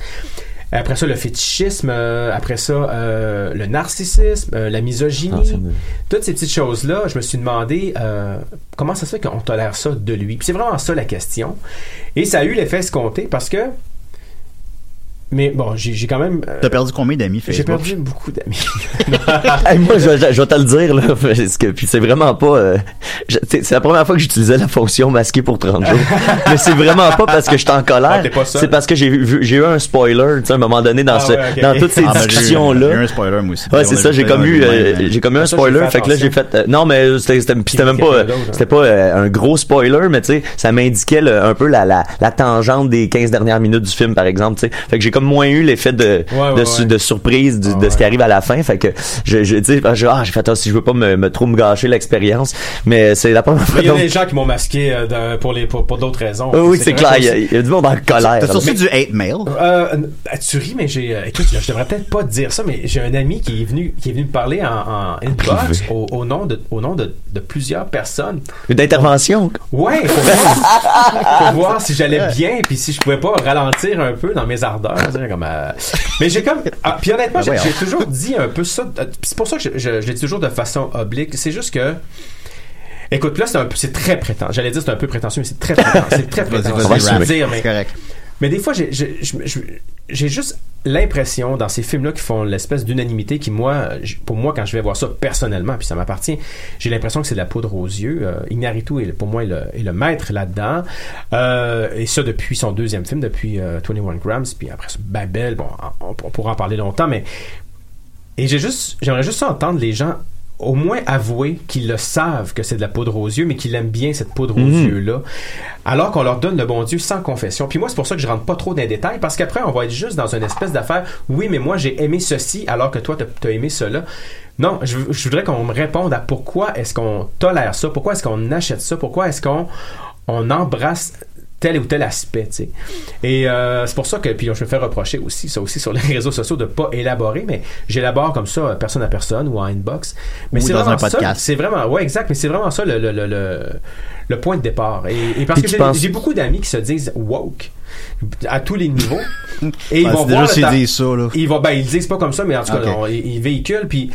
Après ça, le fétichisme, euh, après ça, euh, le narcissisme, euh, la misogynie, Ah, toutes ces petites choses-là, je me suis demandé comment ça se fait qu'on tolère ça de lui? Puis c'est vraiment ça la question. Et ça a eu l'effet escompté parce que. Mais bon, j'ai j'ai quand même. euh, T'as perdu combien d'amis j'ai Facebook? perdu beaucoup d'amis. Hey, moi, je, je- je vais te le dire, là, parce que, puis c'est vraiment pas, euh, c'est la première fois que j'utilisais la fonction masquée pour 30 jours. Mais c'est vraiment pas parce que j'étais en Ah, colère. seul. c'est parce que j'ai vu, j'ai eu un spoiler, tu sais, à un moment donné, dans Ah ce, ouais, ok, dans toutes ces Ah, ben, j'ai eu- discussions-là. J'ai eu un spoiler, moi aussi. Ouais, c'est a ça, j'ai comme eu, euh, j'ai comme eu un Ça, j'ai spoiler, fait fait que là, j'ai fait, euh, non, mais c'était, même pas, hein. c'était pas un gros spoiler, mais tu sais, ça m'indiquait un peu la, la, la tangente des 15 dernières minutes du film, par exemple, tu sais. Fait que j'ai comme moins eu l'effet de, Ouais, de, ouais, su- ouais. de surprise du- Ah, de ce qui arrive à la fin, fait que je, je, tu sais, je- ah, j'ai fait, ah, si je veux pas me, me trop me gâcher l'expérience, mais c'est la première fois il y a donc- des gens qui m'ont masqué euh, de- pour, les, pour, pour d'autres raisons. Oui, c'est clair, il y, y a du monde en colère. T'as sorti du hate mail? Euh, euh, tu ris, mais j'ai. euh, écoute, je devrais peut-être pas te dire ça, mais j'ai un ami qui est venu, qui est venu me parler en, en inbox au, au nom de, au nom de, de plusieurs personnes. Une intervention? Ouais, pour voir, pour voir si j'allais bien, puis si je pouvais pas ralentir un peu dans mes ardeurs. Comme, euh, Mais j'ai comme. Ah, puis honnêtement, j'ai ouais, j'ai toujours dit un peu ça. euh, C'est pour ça que je, je, je l'ai dit toujours de façon oblique. C'est juste que. Écoute, là, c'est un c'est très prétentieux. J'allais dire c'est un peu prétentieux, mais c'est très prétentieux. C'est très prétentieux. Je dire, mais correct. Mais des fois, j'ai- juste l'impression dans ces films-là qui font l'espèce d'unanimité qui, moi, pour moi, quand je vais voir ça personnellement, puis ça m'appartient, j'ai l'impression que c'est de la poudre aux yeux. Euh, le- pour moi, est le, maître là-dedans. Euh, et ça depuis son deuxième film, depuis euh, 21 Grams, puis après ça, Babel, bon, on, pourra en parler longtemps, mais... Et juste, j'aimerais juste entendre les gens au moins avouer qu'ils le savent que c'est de la poudre aux yeux, mais qu'ils aiment bien cette poudre aux Mhm. yeux-là, alors qu'on leur donne le bon Dieu sans confession. Puis moi, c'est pour ça que je rentre pas trop dans les détails, parce qu'après, on va être juste dans une espèce d'affaire. Oui, mais moi, j'ai aimé ceci, alors que toi, t'as as aimé cela. Non, je, je voudrais qu'on me réponde à pourquoi est-ce qu'on tolère ça, pourquoi est-ce qu'on achète ça, pourquoi est-ce qu'on on embrasse tel ou tel aspect, tu sais. Et euh, c'est pour ça que, puis je me fais reprocher aussi, ça aussi sur les réseaux sociaux, de pas élaborer, mais j'élabore comme ça, euh, personne à personne ou en inbox. Mais Ou c'est vraiment un podcast. ça, c'est vraiment, ouais, exact, mais c'est vraiment ça le, le, le, le, le point de départ. Et, et parce Puis que j'ai penses- beaucoup d'amis qui se disent woke à tous les niveaux. et ils vont c'est déjà voir le disent ça, là. ils vont, ben, ils disent pas comme ça, mais en tout cas, on- ils véhiculent, puis.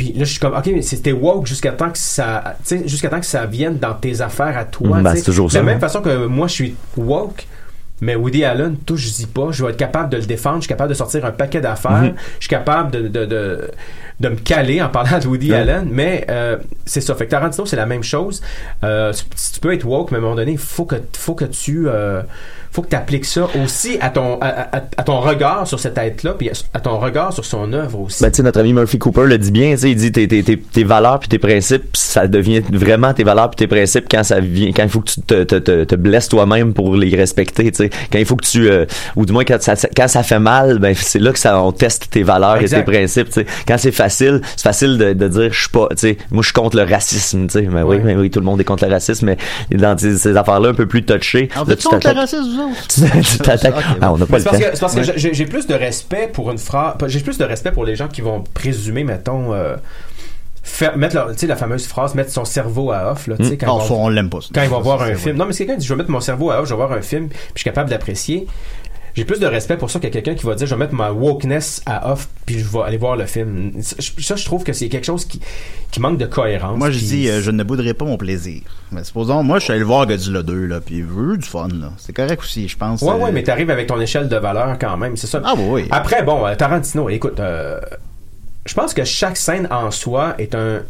Puis là, je suis comme, OK, mais c'était woke jusqu'à temps que ça, tu sais, jusqu'à temps que ça vienne dans tes affaires à toi. Mm, ben, c'est toujours de ça, la même hein. façon que moi, je suis woke, mais Woody Allen, touche-y pas. Je vais être capable de le défendre. Je suis capable de sortir un paquet d'affaires. Mhm. Je suis capable de, de, de, de me caler en parlant de Woody. Allen. Mais euh, c'est ça. Fait que Tarantino, c'est la même chose. Euh, si tu peux être woke, mais à un moment donné, il faut que, faut que tu... euh, faut que tu appliques ça aussi à ton, à, à- à ton regard sur cet être-là, puis à ton regard sur son œuvre aussi. Ben, tu sais, notre ami Murphy Cooper le dit bien, tu sais, il dit tes, tes, tes, tes valeurs puis tes principes, ça devient vraiment tes valeurs puis tes principes quand ça vient, quand il faut que tu te, te, te, te blesses toi-même pour les respecter, tu sais. Quand il faut que tu, euh, ou du moins quand ça, quand ça fait mal, ben, c'est là que ça, on teste tes valeurs Exact. et tes principes, tu sais. Quand c'est facile, c'est facile de, de dire, je suis pas, tu sais, moi, je suis contre le racisme, tu sais. Mais oui, Ouais. mais oui, tout le monde est contre le racisme, mais dans ces, affaires-là un peu plus touchées, En là, fait, tu contre le racisme, vous autres? Tu t'attaques. Ok, Ah, on n'a pas le c'est parce temps. que, c'est parce que j'ai- j'ai plus de respect pour une phrase. J'ai plus de respect pour les gens qui vont présumer, mettons, euh, faire, mettre leur, tu sais, la fameuse phrase, mettre son cerveau à off, là, tu sais, quand, Oh, ils ça, vont- on l'aime pas. quand ils vont voir c'est un vrai. film. Non, mais si quelqu'un dit, je vais mettre mon cerveau à off, je vais voir un film, puis je suis capable d'apprécier. J'ai plus de respect pour ça que quelqu'un qui va dire, je vais mettre ma wokeness à off, puis je vais aller voir le film. Ça, je- trouve que c'est quelque chose qui, qui manque de cohérence. Moi, je puis- dis, euh, je ne bouderai pas mon plaisir. Mais supposons, moi, je suis allé le voir Godzilla 2, là, puis eu du fun, là. C'est correct aussi, je pense. Ouais, euh, ouais, mais t'arrives avec ton échelle de valeur quand même, c'est ça. Ah, oui, oui. Après, bon, euh, Tarantino, écoute, euh, je pense que chaque scène en soi est un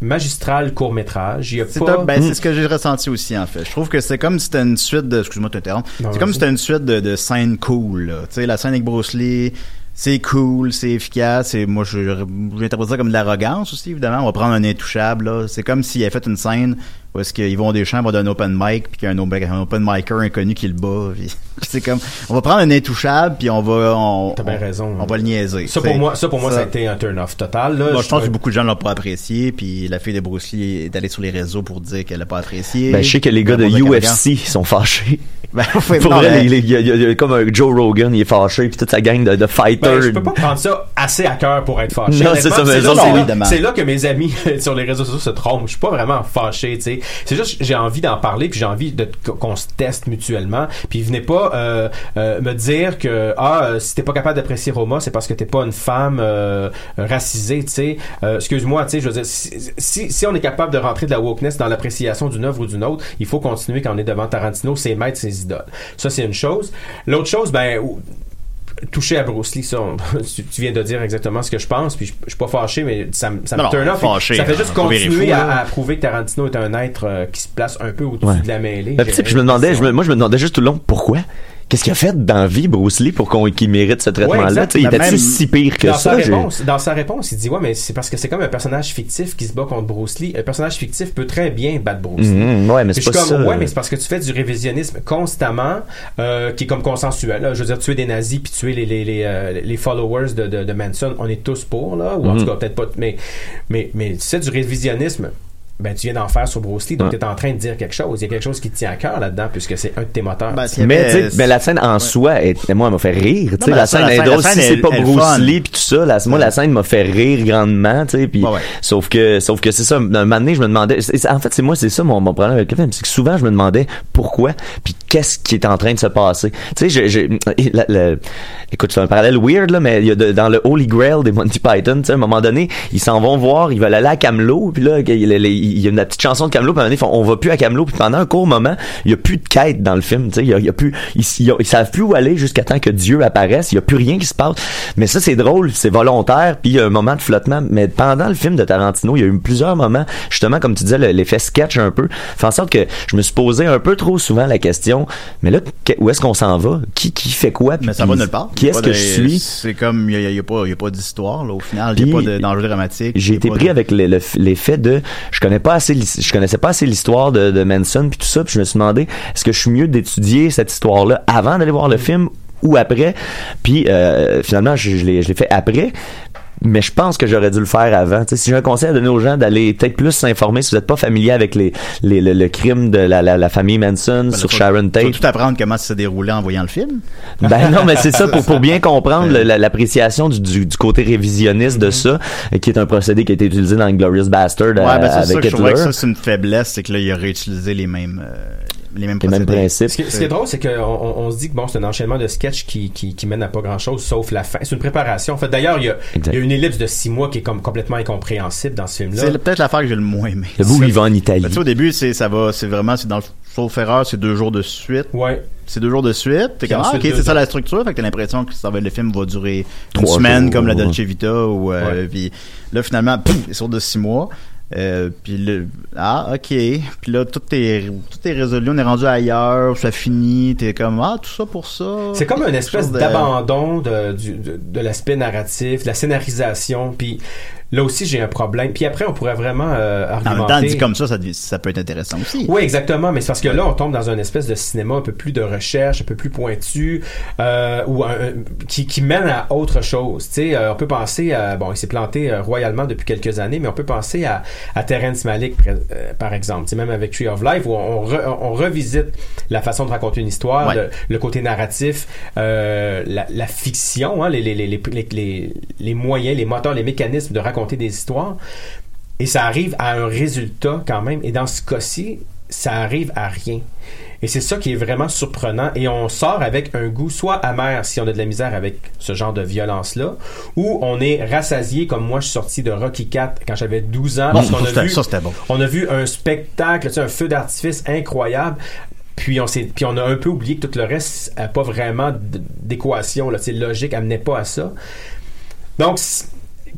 magistral court métrage. Il y a C'est pas. ben, c'est ce que j'ai ressenti aussi, en fait. Je trouve que c'est comme si c'était une suite de, excuse-moi de c'est comme si c'était une suite de, de scènes cool. Tu sais, la scène avec Bruce Lee, c'est cool, c'est efficace, et moi, j'interprète ça comme de l'arrogance aussi, évidemment. On va prendre un intouchable, là. C'est comme s'il avait fait une scène où est-ce qu'ils vont des champs, va d'un open mic, puis qu'il y a un, open- un open micer inconnu qui le bat, puis c'est comme, on va prendre un intouchable, puis on va, on, T'as bien on- raison. on va le niaiser. Ça pour moi, ça pour moi, ça, Ça- a été un turn off total. Là, Bon, je pense que beaucoup de gens l'ont pas apprécié, puis la fille de Bruce Lee est allée sur les réseaux pour dire qu'elle l'a pas apprécié. Ben, je sais que les gars de Bon, UFC sont fâchés. Ben, ouais, Pour non, vrai, les- il y, a- il y a comme un Joe Rogan, il est fâché, puis toute sa gang de, de fighters. Ben, je peux pas prendre ça assez à cœur pour être fâché. Non, c'est ça, mais c'est ça, là, c'est c'est là- évidemment. c'est là que mes amis sur les réseaux sociaux se trompent. Je suis pas vraiment fâché, tu sais. C'est juste j'ai envie d'en parler puis j'ai envie qu'on se teste mutuellement. Puis venez pas euh, euh, me dire que ah euh, si t'es pas capable d'apprécier Roma, c'est parce que t'es pas une femme racisée, tu sais. Excuse-moi, tu sais, je veux dire si, si si on est capable de rentrer de la wokeness dans l'appréciation d'une œuvre ou d'une autre, il faut continuer quand on est devant Tarantino, ses maîtres, ses idoles. Ça c'est une chose. L'autre chose, ben ou- toucher à Bruce Lee, ça, on- tu, tu viens de dire exactement ce que je pense, puis je, je suis pas fâché, mais ça, me- ça me Non, turn off. fâché, ça fait hein, juste continuer fou, à, prouver que Tarantino est un être euh, qui se place un peu au-dessus Ouais. de la mêlée. Ben, je me demandais, je me- moi, je me demandais juste tout le long, pourquoi? Qu'est-ce qu'il a fait dans la vie, Bruce Lee, pour qu'on, qu'il mérite ce traitement-là? sais, il était-tu si pire que dans ça? sa J'ai- réponse, dans sa réponse, il dit ouais, mais c'est parce que c'est comme un personnage fictif qui se bat contre Bruce Lee. Un personnage fictif peut très bien battre Bruce Lee. Mhm, ouais, mais c'est pas comme, ça. ouais, mais c'est parce que tu fais du révisionnisme constamment, euh, qui est comme consensuel. Là. Je veux dire, tuer des nazis puis tuer les les les, euh, les followers de, de, de Manson, on est tous pour là, ou en Mhm. tout cas peut-être pas, mais mais mais tu sais du révisionnisme. Ben, tu viens d'en faire sur Bruce Lee, donc Ouais. tu es en train de dire quelque chose. Il y a quelque chose qui te tient à cœur là-dedans, puisque c'est un de tes moteurs. Ben, Mais, avait- ben, la scène en soi, est, moi, elle m'a fait rire. La scène scène- est la drôle. scène, Si c'est elle- pas elle Bruce fun. Lee pis tout ça, la, moi, la scène m'a fait rire grandement, puis sauf que, sauf que c'est ça, un moment donné, je me demandais, en fait, c'est moi, c'est ça mon, mon problème avec le film, c'est que souvent, je me demandais pourquoi, puis qu'est-ce qui est en train de se passer. Tu sais, la- la- écoute, c'est un parallèle weird, là, mais il y a de- dans le Holy Grail des Monty Python, tu sais, à un moment donné, ils s'en vont voir, ils veulent aller à Camelot, puis là, il y a- il y a une petite chanson de Camelot, puis à un moment donné, ils font, on va plus à Camelot, puis pendant un court moment, il y a plus de quête dans le film, tu sais, il y a, il y a plus, ils, ils, ils savent plus où aller jusqu'à temps que Dieu apparaisse, il y a plus rien qui se passe. Mais ça, c'est drôle, c'est volontaire, puis il y a un moment de flottement. Mais pendant le film de Tarantino, il y a eu plusieurs moments, justement, comme tu disais, le- l'effet sketch un peu, fait en sorte que je me suis posé un peu trop souvent la question, mais là, où est-ce qu'on s'en va? Qui, qui fait quoi? Mais ça Puis va nulle part. Qui est-ce que de- je suis? C'est comme, il y a, y a pas, il y a pas d'histoire, là, au final. Il y a Puis, pas de- d'enjeu dramatique. J'ai été pris de- avec le- le- l'effet de je connais pas assez je connaissais pas assez l'histoire de, de Manson puis tout ça puis je me suis demandé est-ce que je suis mieux d'étudier cette histoire là avant d'aller voir le film ou après? Puis euh, finalement je, je l'ai fait après mais je pense que j'aurais dû le faire avant. Tu sais, si j'ai un conseil à donner aux gens d'aller peut-être plus s'informer si vous n'êtes pas familier avec les, les, le, le crime de la, la, la famille Manson Ben, sur faut- Sharon faut Tate. tout apprendre comment ça s'est déroulé en voyant le film. Ben non, mais c'est ça pour, pour bien comprendre la- l'appréciation du, du, du côté révisionniste de ça, euh, qui est un procédé qui a été utilisé dans Glorious Bastard Ouais, euh, ben, ça avec je trouvais Hitler. que ça, c'est une faiblesse, c'est que là, il a réutilisé les mêmes, euh, les mêmes Les mêmes procédés. principes. Ce qui, ce qui est drôle, c'est qu'on on, on se dit que bon, c'est un enchaînement de sketchs qui, qui, qui mène à pas grand chose, sauf la fin. C'est une préparation. En fait, d'ailleurs, il y, a, Exact. il y a une ellipse de six mois qui est comme complètement incompréhensible dans ce film-là. C'est peut-être l'affaire que j'ai le moins aimé. Le bout où il va en Italie. Ben, tu sais, au début, c'est, ça va, c'est vraiment, c'est dans le sauf erreur, c'est deux jours de suite. Ouais. C'est deux jours de suite. T'es comme, ah, ok, c'est ça la structure. Fait que t'as l'impression que ça va, le film va durer une Trois semaine jours, comme la. Dolce Vita ou, euh, Ouais. puis là, finalement, pouf, il sort de six mois. Euh, puis le, ah, ok. Puis là, tout est, tout est résolu. On est rendu ailleurs. Ça finit. T'es comme, ah, tout ça pour ça. C'est comme une espèce de- d'abandon de, du- de, de l'aspect narratif, de la scénarisation. Puis là aussi, j'ai un problème. Puis après, on pourrait vraiment euh, En argumenter. même temps, dit comme ça, ça, peut être intéressant aussi. Oui, exactement, mais c'est parce que là, on tombe dans un espèce de cinéma un peu plus de recherche, un peu plus pointu, euh, ou un- qui, qui mène à autre chose. Tu sais, euh, on peut penser à, bon, il s'est planté euh, royalement depuis quelques années, mais on peut penser à, à Terrence Malick, euh, par exemple. Tu sais, même avec Tree of Life, où on, re- on revisite la façon de raconter une histoire, Ouais. le, le côté narratif, euh, la, la fiction, hein, les, les, les, les, les, les moyens, les moteurs, les mécanismes de raconter des histoires. Et ça arrive à un résultat quand même. Et dans ce cas-ci, ça arrive à rien. Et c'est ça qui est vraiment surprenant. Et on sort avec un goût soit amer si on a de la misère avec ce genre de violence-là, ou on est rassasié comme moi je suis sorti de Rocky 4 quand j'avais 12 ans. Bon, parce qu'on ça, a vu, ça, bon. on a vu un spectacle, tu sais, un feu d'artifice incroyable. Puis on s'est, puis on a un peu oublié que tout le reste n'a pas vraiment d'équation, là, logique, amenait pas à ça. Donc,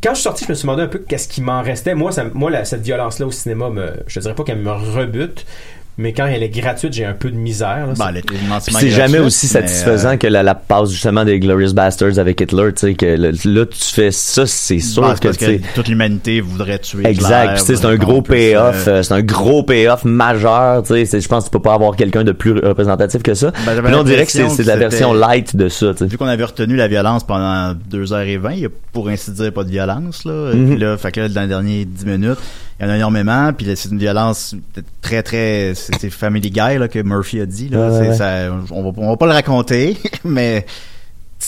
quand je suis sorti, je me suis demandé un peu qu'est-ce qui m'en restait. Moi, cette violence-là au cinéma, me, je dirais pas qu'elle me rebute, mais quand elle est gratuite, j'ai un peu de misère. là. Ben, c'est jamais aussi mais, satisfaisant euh, que la, la passe justement des Glorious Bastards avec Hitler, tu sais, que le- là tu fais ça, c'est sûr bon, c'est que parce que toute l'humanité voudrait tuer Exact, c'est un gros payoff, euh, c'est un gros payoff majeur, tu sais, je pense que tu peux pas avoir quelqu'un de plus représentatif que ça. Ben, Puis là, on dirait que c'est la version light de ça. Vu qu'on avait retenu la violence pendant 2h20, il y a pour ainsi dire pas de violence, là. Mhm. Puis là, fait que là, dans les derniers 10 minutes, il y en a énormément, puis là, c'est une violence très, très, c'est c'est Family Guy, là, que Murphy a dit, là. Ouais, C'est- ouais. ça- on va, on va pas le raconter, mais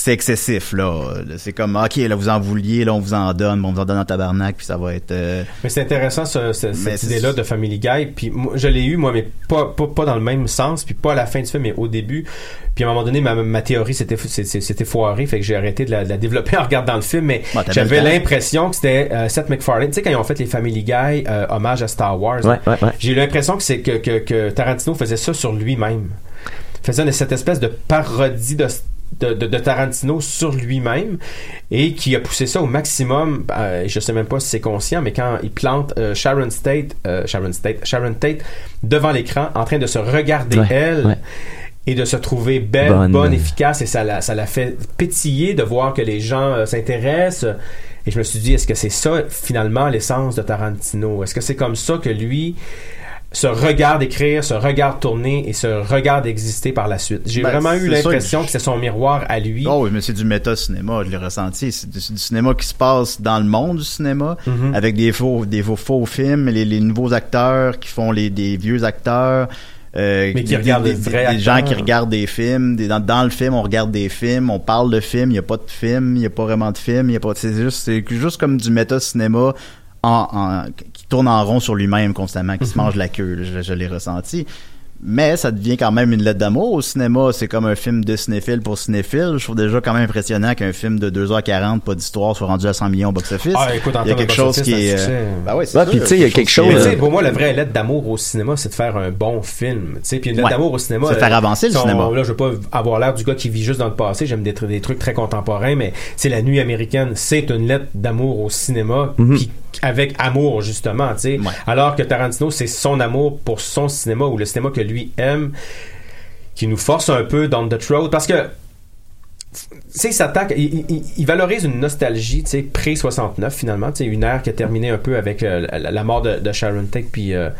c'est excessif, là. C'est comme, ok, là, vous en vouliez, là, on vous en donne, on vous en donne en tabarnak, puis ça va être, euh, Mais c'est intéressant ce- ce- Mais cette c'est- idée-là de Family Guy. Puis moi, je l'ai eu moi, mais pas, pas pas dans le même sens, puis pas à la fin du film, mais au début. Puis à un moment donné, ma, ma théorie c'est- c'était foirée, fait que j'ai arrêté de la, de la développer en regardant le film. Mais Bon, j'avais l'impression que c'était euh, Seth MacFarlane. Tu sais quand ils ont fait les Family Guy euh, hommage à Star Wars. Ouais, ouais, ouais. J'ai eu l'impression que c'est que, que, que Tarantino faisait ça sur lui-même. Faisait une- cette espèce de parodie de, de, de- de Tarantino sur lui-même et qui a poussé ça au maximum. Euh, je sais même pas si c'est conscient, mais quand il plante euh, Sharon Tate, euh, Sharon Tate, Sharon Tate devant l'écran en train de se regarder Ouais, elle. ouais. Et de se trouver belle, bonne, Bonne. efficace, et ça la, ça la fait pétiller de voir que les gens euh, s'intéressent. Et je me suis dit, est-ce que c'est ça finalement l'essence de Tarantino? Est-ce que c'est comme ça que lui se regarde écrire, se regarde tourner et se regarde exister par la suite? J'ai Ben, vraiment eu l'impression que que c'est son miroir à lui. Oh oui, mais c'est du méta-cinéma, je l'ai ressenti. C'est du, cinéma qui se passe dans le monde du cinéma, Mhm. avec des faux, des faux, faux films, les, les nouveaux acteurs qui font les, des vieux acteurs. euh, Mais qui des- regardent des, vrais des gens qui regardent des films. Des, dans, dans le film, on regarde des films, on parle de films, il n'y a pas de film, il n'y a pas vraiment de film, il y a pas. C'est juste, c'est juste comme du méta-cinéma en, en- qui tourne en rond sur lui-même constamment, qui se Mhm. mange la queue. là. Je, je l'ai ressenti. Mais ça devient quand même une lettre d'amour au cinéma. C'est comme un film de cinéphile pour cinéphile. Je trouve déjà quand même impressionnant qu'un film de 2h40, pas d'histoire, soit rendu à 100 millions au box-office. Ah, écoute, il y a quelque chose qui est... euh, Ben ouais, c'est Ouais, puis tu sais, il y a quelque chose, Mais euh, pour moi, la vraie lettre d'amour au cinéma, c'est de faire un bon film. Tu sais, puis une lettre Ouais. d'amour au cinéma. C'est de faire euh, avancer le on- cinéma. Là, je veux pas avoir l'air du gars qui vit juste dans le passé. J'aime des, des trucs très contemporains, mais c'est la nuit américaine. C'est une lettre d'amour au cinéma, Mhm. puis avec amour justement. Tu sais, Ouais. alors que Tarantino, c'est son amour pour son cinéma ou le cinéma que lui aime, qui nous force un peu down the throat, parce que sais, il s'attaque, il, il- il valorise une nostalgie, tu sais, pré-69 finalement, tu sais, une ère qui a terminé un peu avec euh, la, la mort de, de Sharon Tate, puis euh,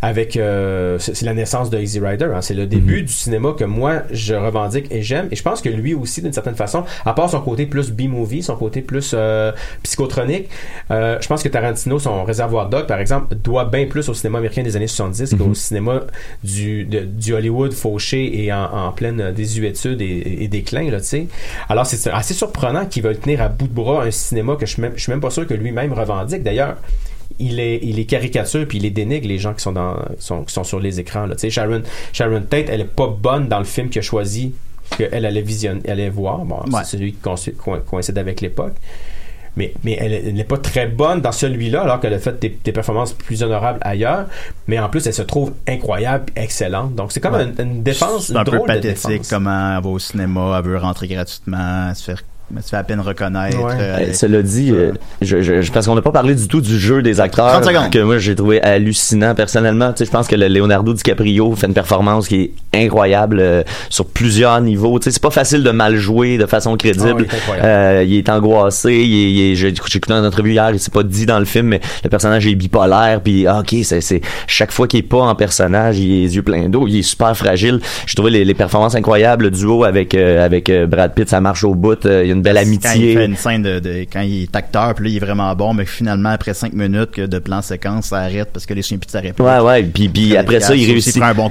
avec, euh, c'est la naissance de Easy Rider, hein. c'est le début du cinéma que moi je revendique et j'aime, et je pense que lui aussi d'une certaine façon, à part son côté plus B-movie, son côté plus euh, psychotronique, euh, je pense que Tarantino, son réservoir dog par exemple, doit bien plus au cinéma américain des années 70 qu'au cinéma du, de- du Hollywood fauché et en, en pleine désuétude et, et déclin, là, tu sais. Alors, c'est assez surprenant qu'il veuille tenir à bout de bras un cinéma que je suis même, je suis même pas sûr que lui-même revendique. D'ailleurs, il est, il est caricature puis il les dénigre les gens qui sont dans, sont, qui sont sur les écrans, là. Tu sais, Sharon, Sharon Tate, elle est pas bonne dans le film qu'il a choisi qu'elle allait visionner, allait voir. Bon, Ouais. c'est celui qui coïncide- coïn- coïncide avec l'époque. Mais, mais elle n'est pas très bonne dans celui-là, alors qu'elle a fait des, des performances plus honorables ailleurs. Mais en plus, elle se trouve incroyable, excellente. Donc, c'est comme Ouais. une, une défense, C'est un peu drôle pathétique comment elle va au cinéma, elle veut rentrer gratuitement, elle se fait, elle se fait à peine reconnaître. Ouais. euh, Euh, Cela dit, euh, je, je- je- parce qu'on n'a pas parlé du tout du jeu des acteurs 30 secondes. que moi j'ai trouvé hallucinant personnellement. Tu sais, je pense que le Leonardo DiCaprio fait une performance qui est incroyable euh, sur plusieurs niveaux. Tu sais, c'est pas facile de mal jouer de façon Ah crédible. incroyable. Euh, il est angoissé. Il est, il est- j'ai écouté une entrevue hier. Il s'est pas dit dans le film, mais le personnage est bipolaire. Puis ah, ok, c'est chaque fois qu'il est pas en personnage, il a les yeux pleins d'eau. Il est super fragile. J'ai trouvé les, les performances incroyables. Le duo avec euh, avec Brad Pitt, ça marche au bout. Euh, il y a a une belle Quand il amitié. fait une scène de, de- quand il est acteur, puis là, il est vraiment bon, mais finalement, après cinq minutes que de plan séquence, ça arrête parce que les chiens sa réplique. Ouais, ouais, puis, puis après ça, il réussit. prend un bon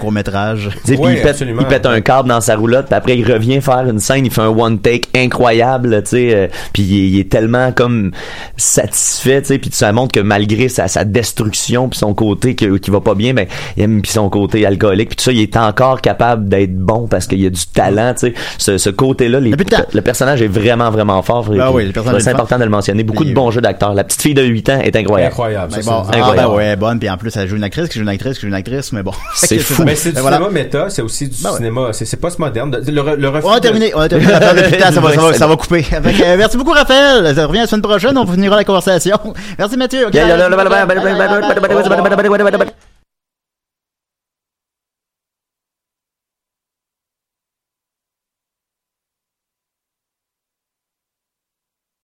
puis Ouais, il, pète, absolument. il pète un câble dans sa roulotte, puis après il revient faire une scène, il fait un one take incroyable, tu sais, euh, puis il, est- il est tellement comme satisfait, tu sais, puis ça montre que malgré sa, sa destruction puis son côté que- qui va pas bien, ben il aime puis son côté alcoolique puis tout ça, il est encore capable d'être bon parce qu'il y a du talent, tu sais, ce, ce côté-là, les- le personnage est vraiment vraiment fort. Ben oui, c'est est important de le mentionner. Beaucoup Puis- de bons jeux d'acteurs. La petite fille de 8 ans est incroyable. Incroyable. Bon, c'est ah, ben incroyable. ouais, bonne, puis en plus, elle joue une actrice, qui joue une actrice, qui joue une actrice, mais bon. C'est fou. Mais c'est du Ben voilà. cinéma méta, c'est aussi du Ben cinéma, c'est c'est postmoderne. De- Le, re- le refus On a terminé, on a terminé ça va, ça va, ça va couper. Euh, merci beaucoup, Raphaël. Ça revient la semaine prochaine, on finira la conversation. Merci, Mathieu.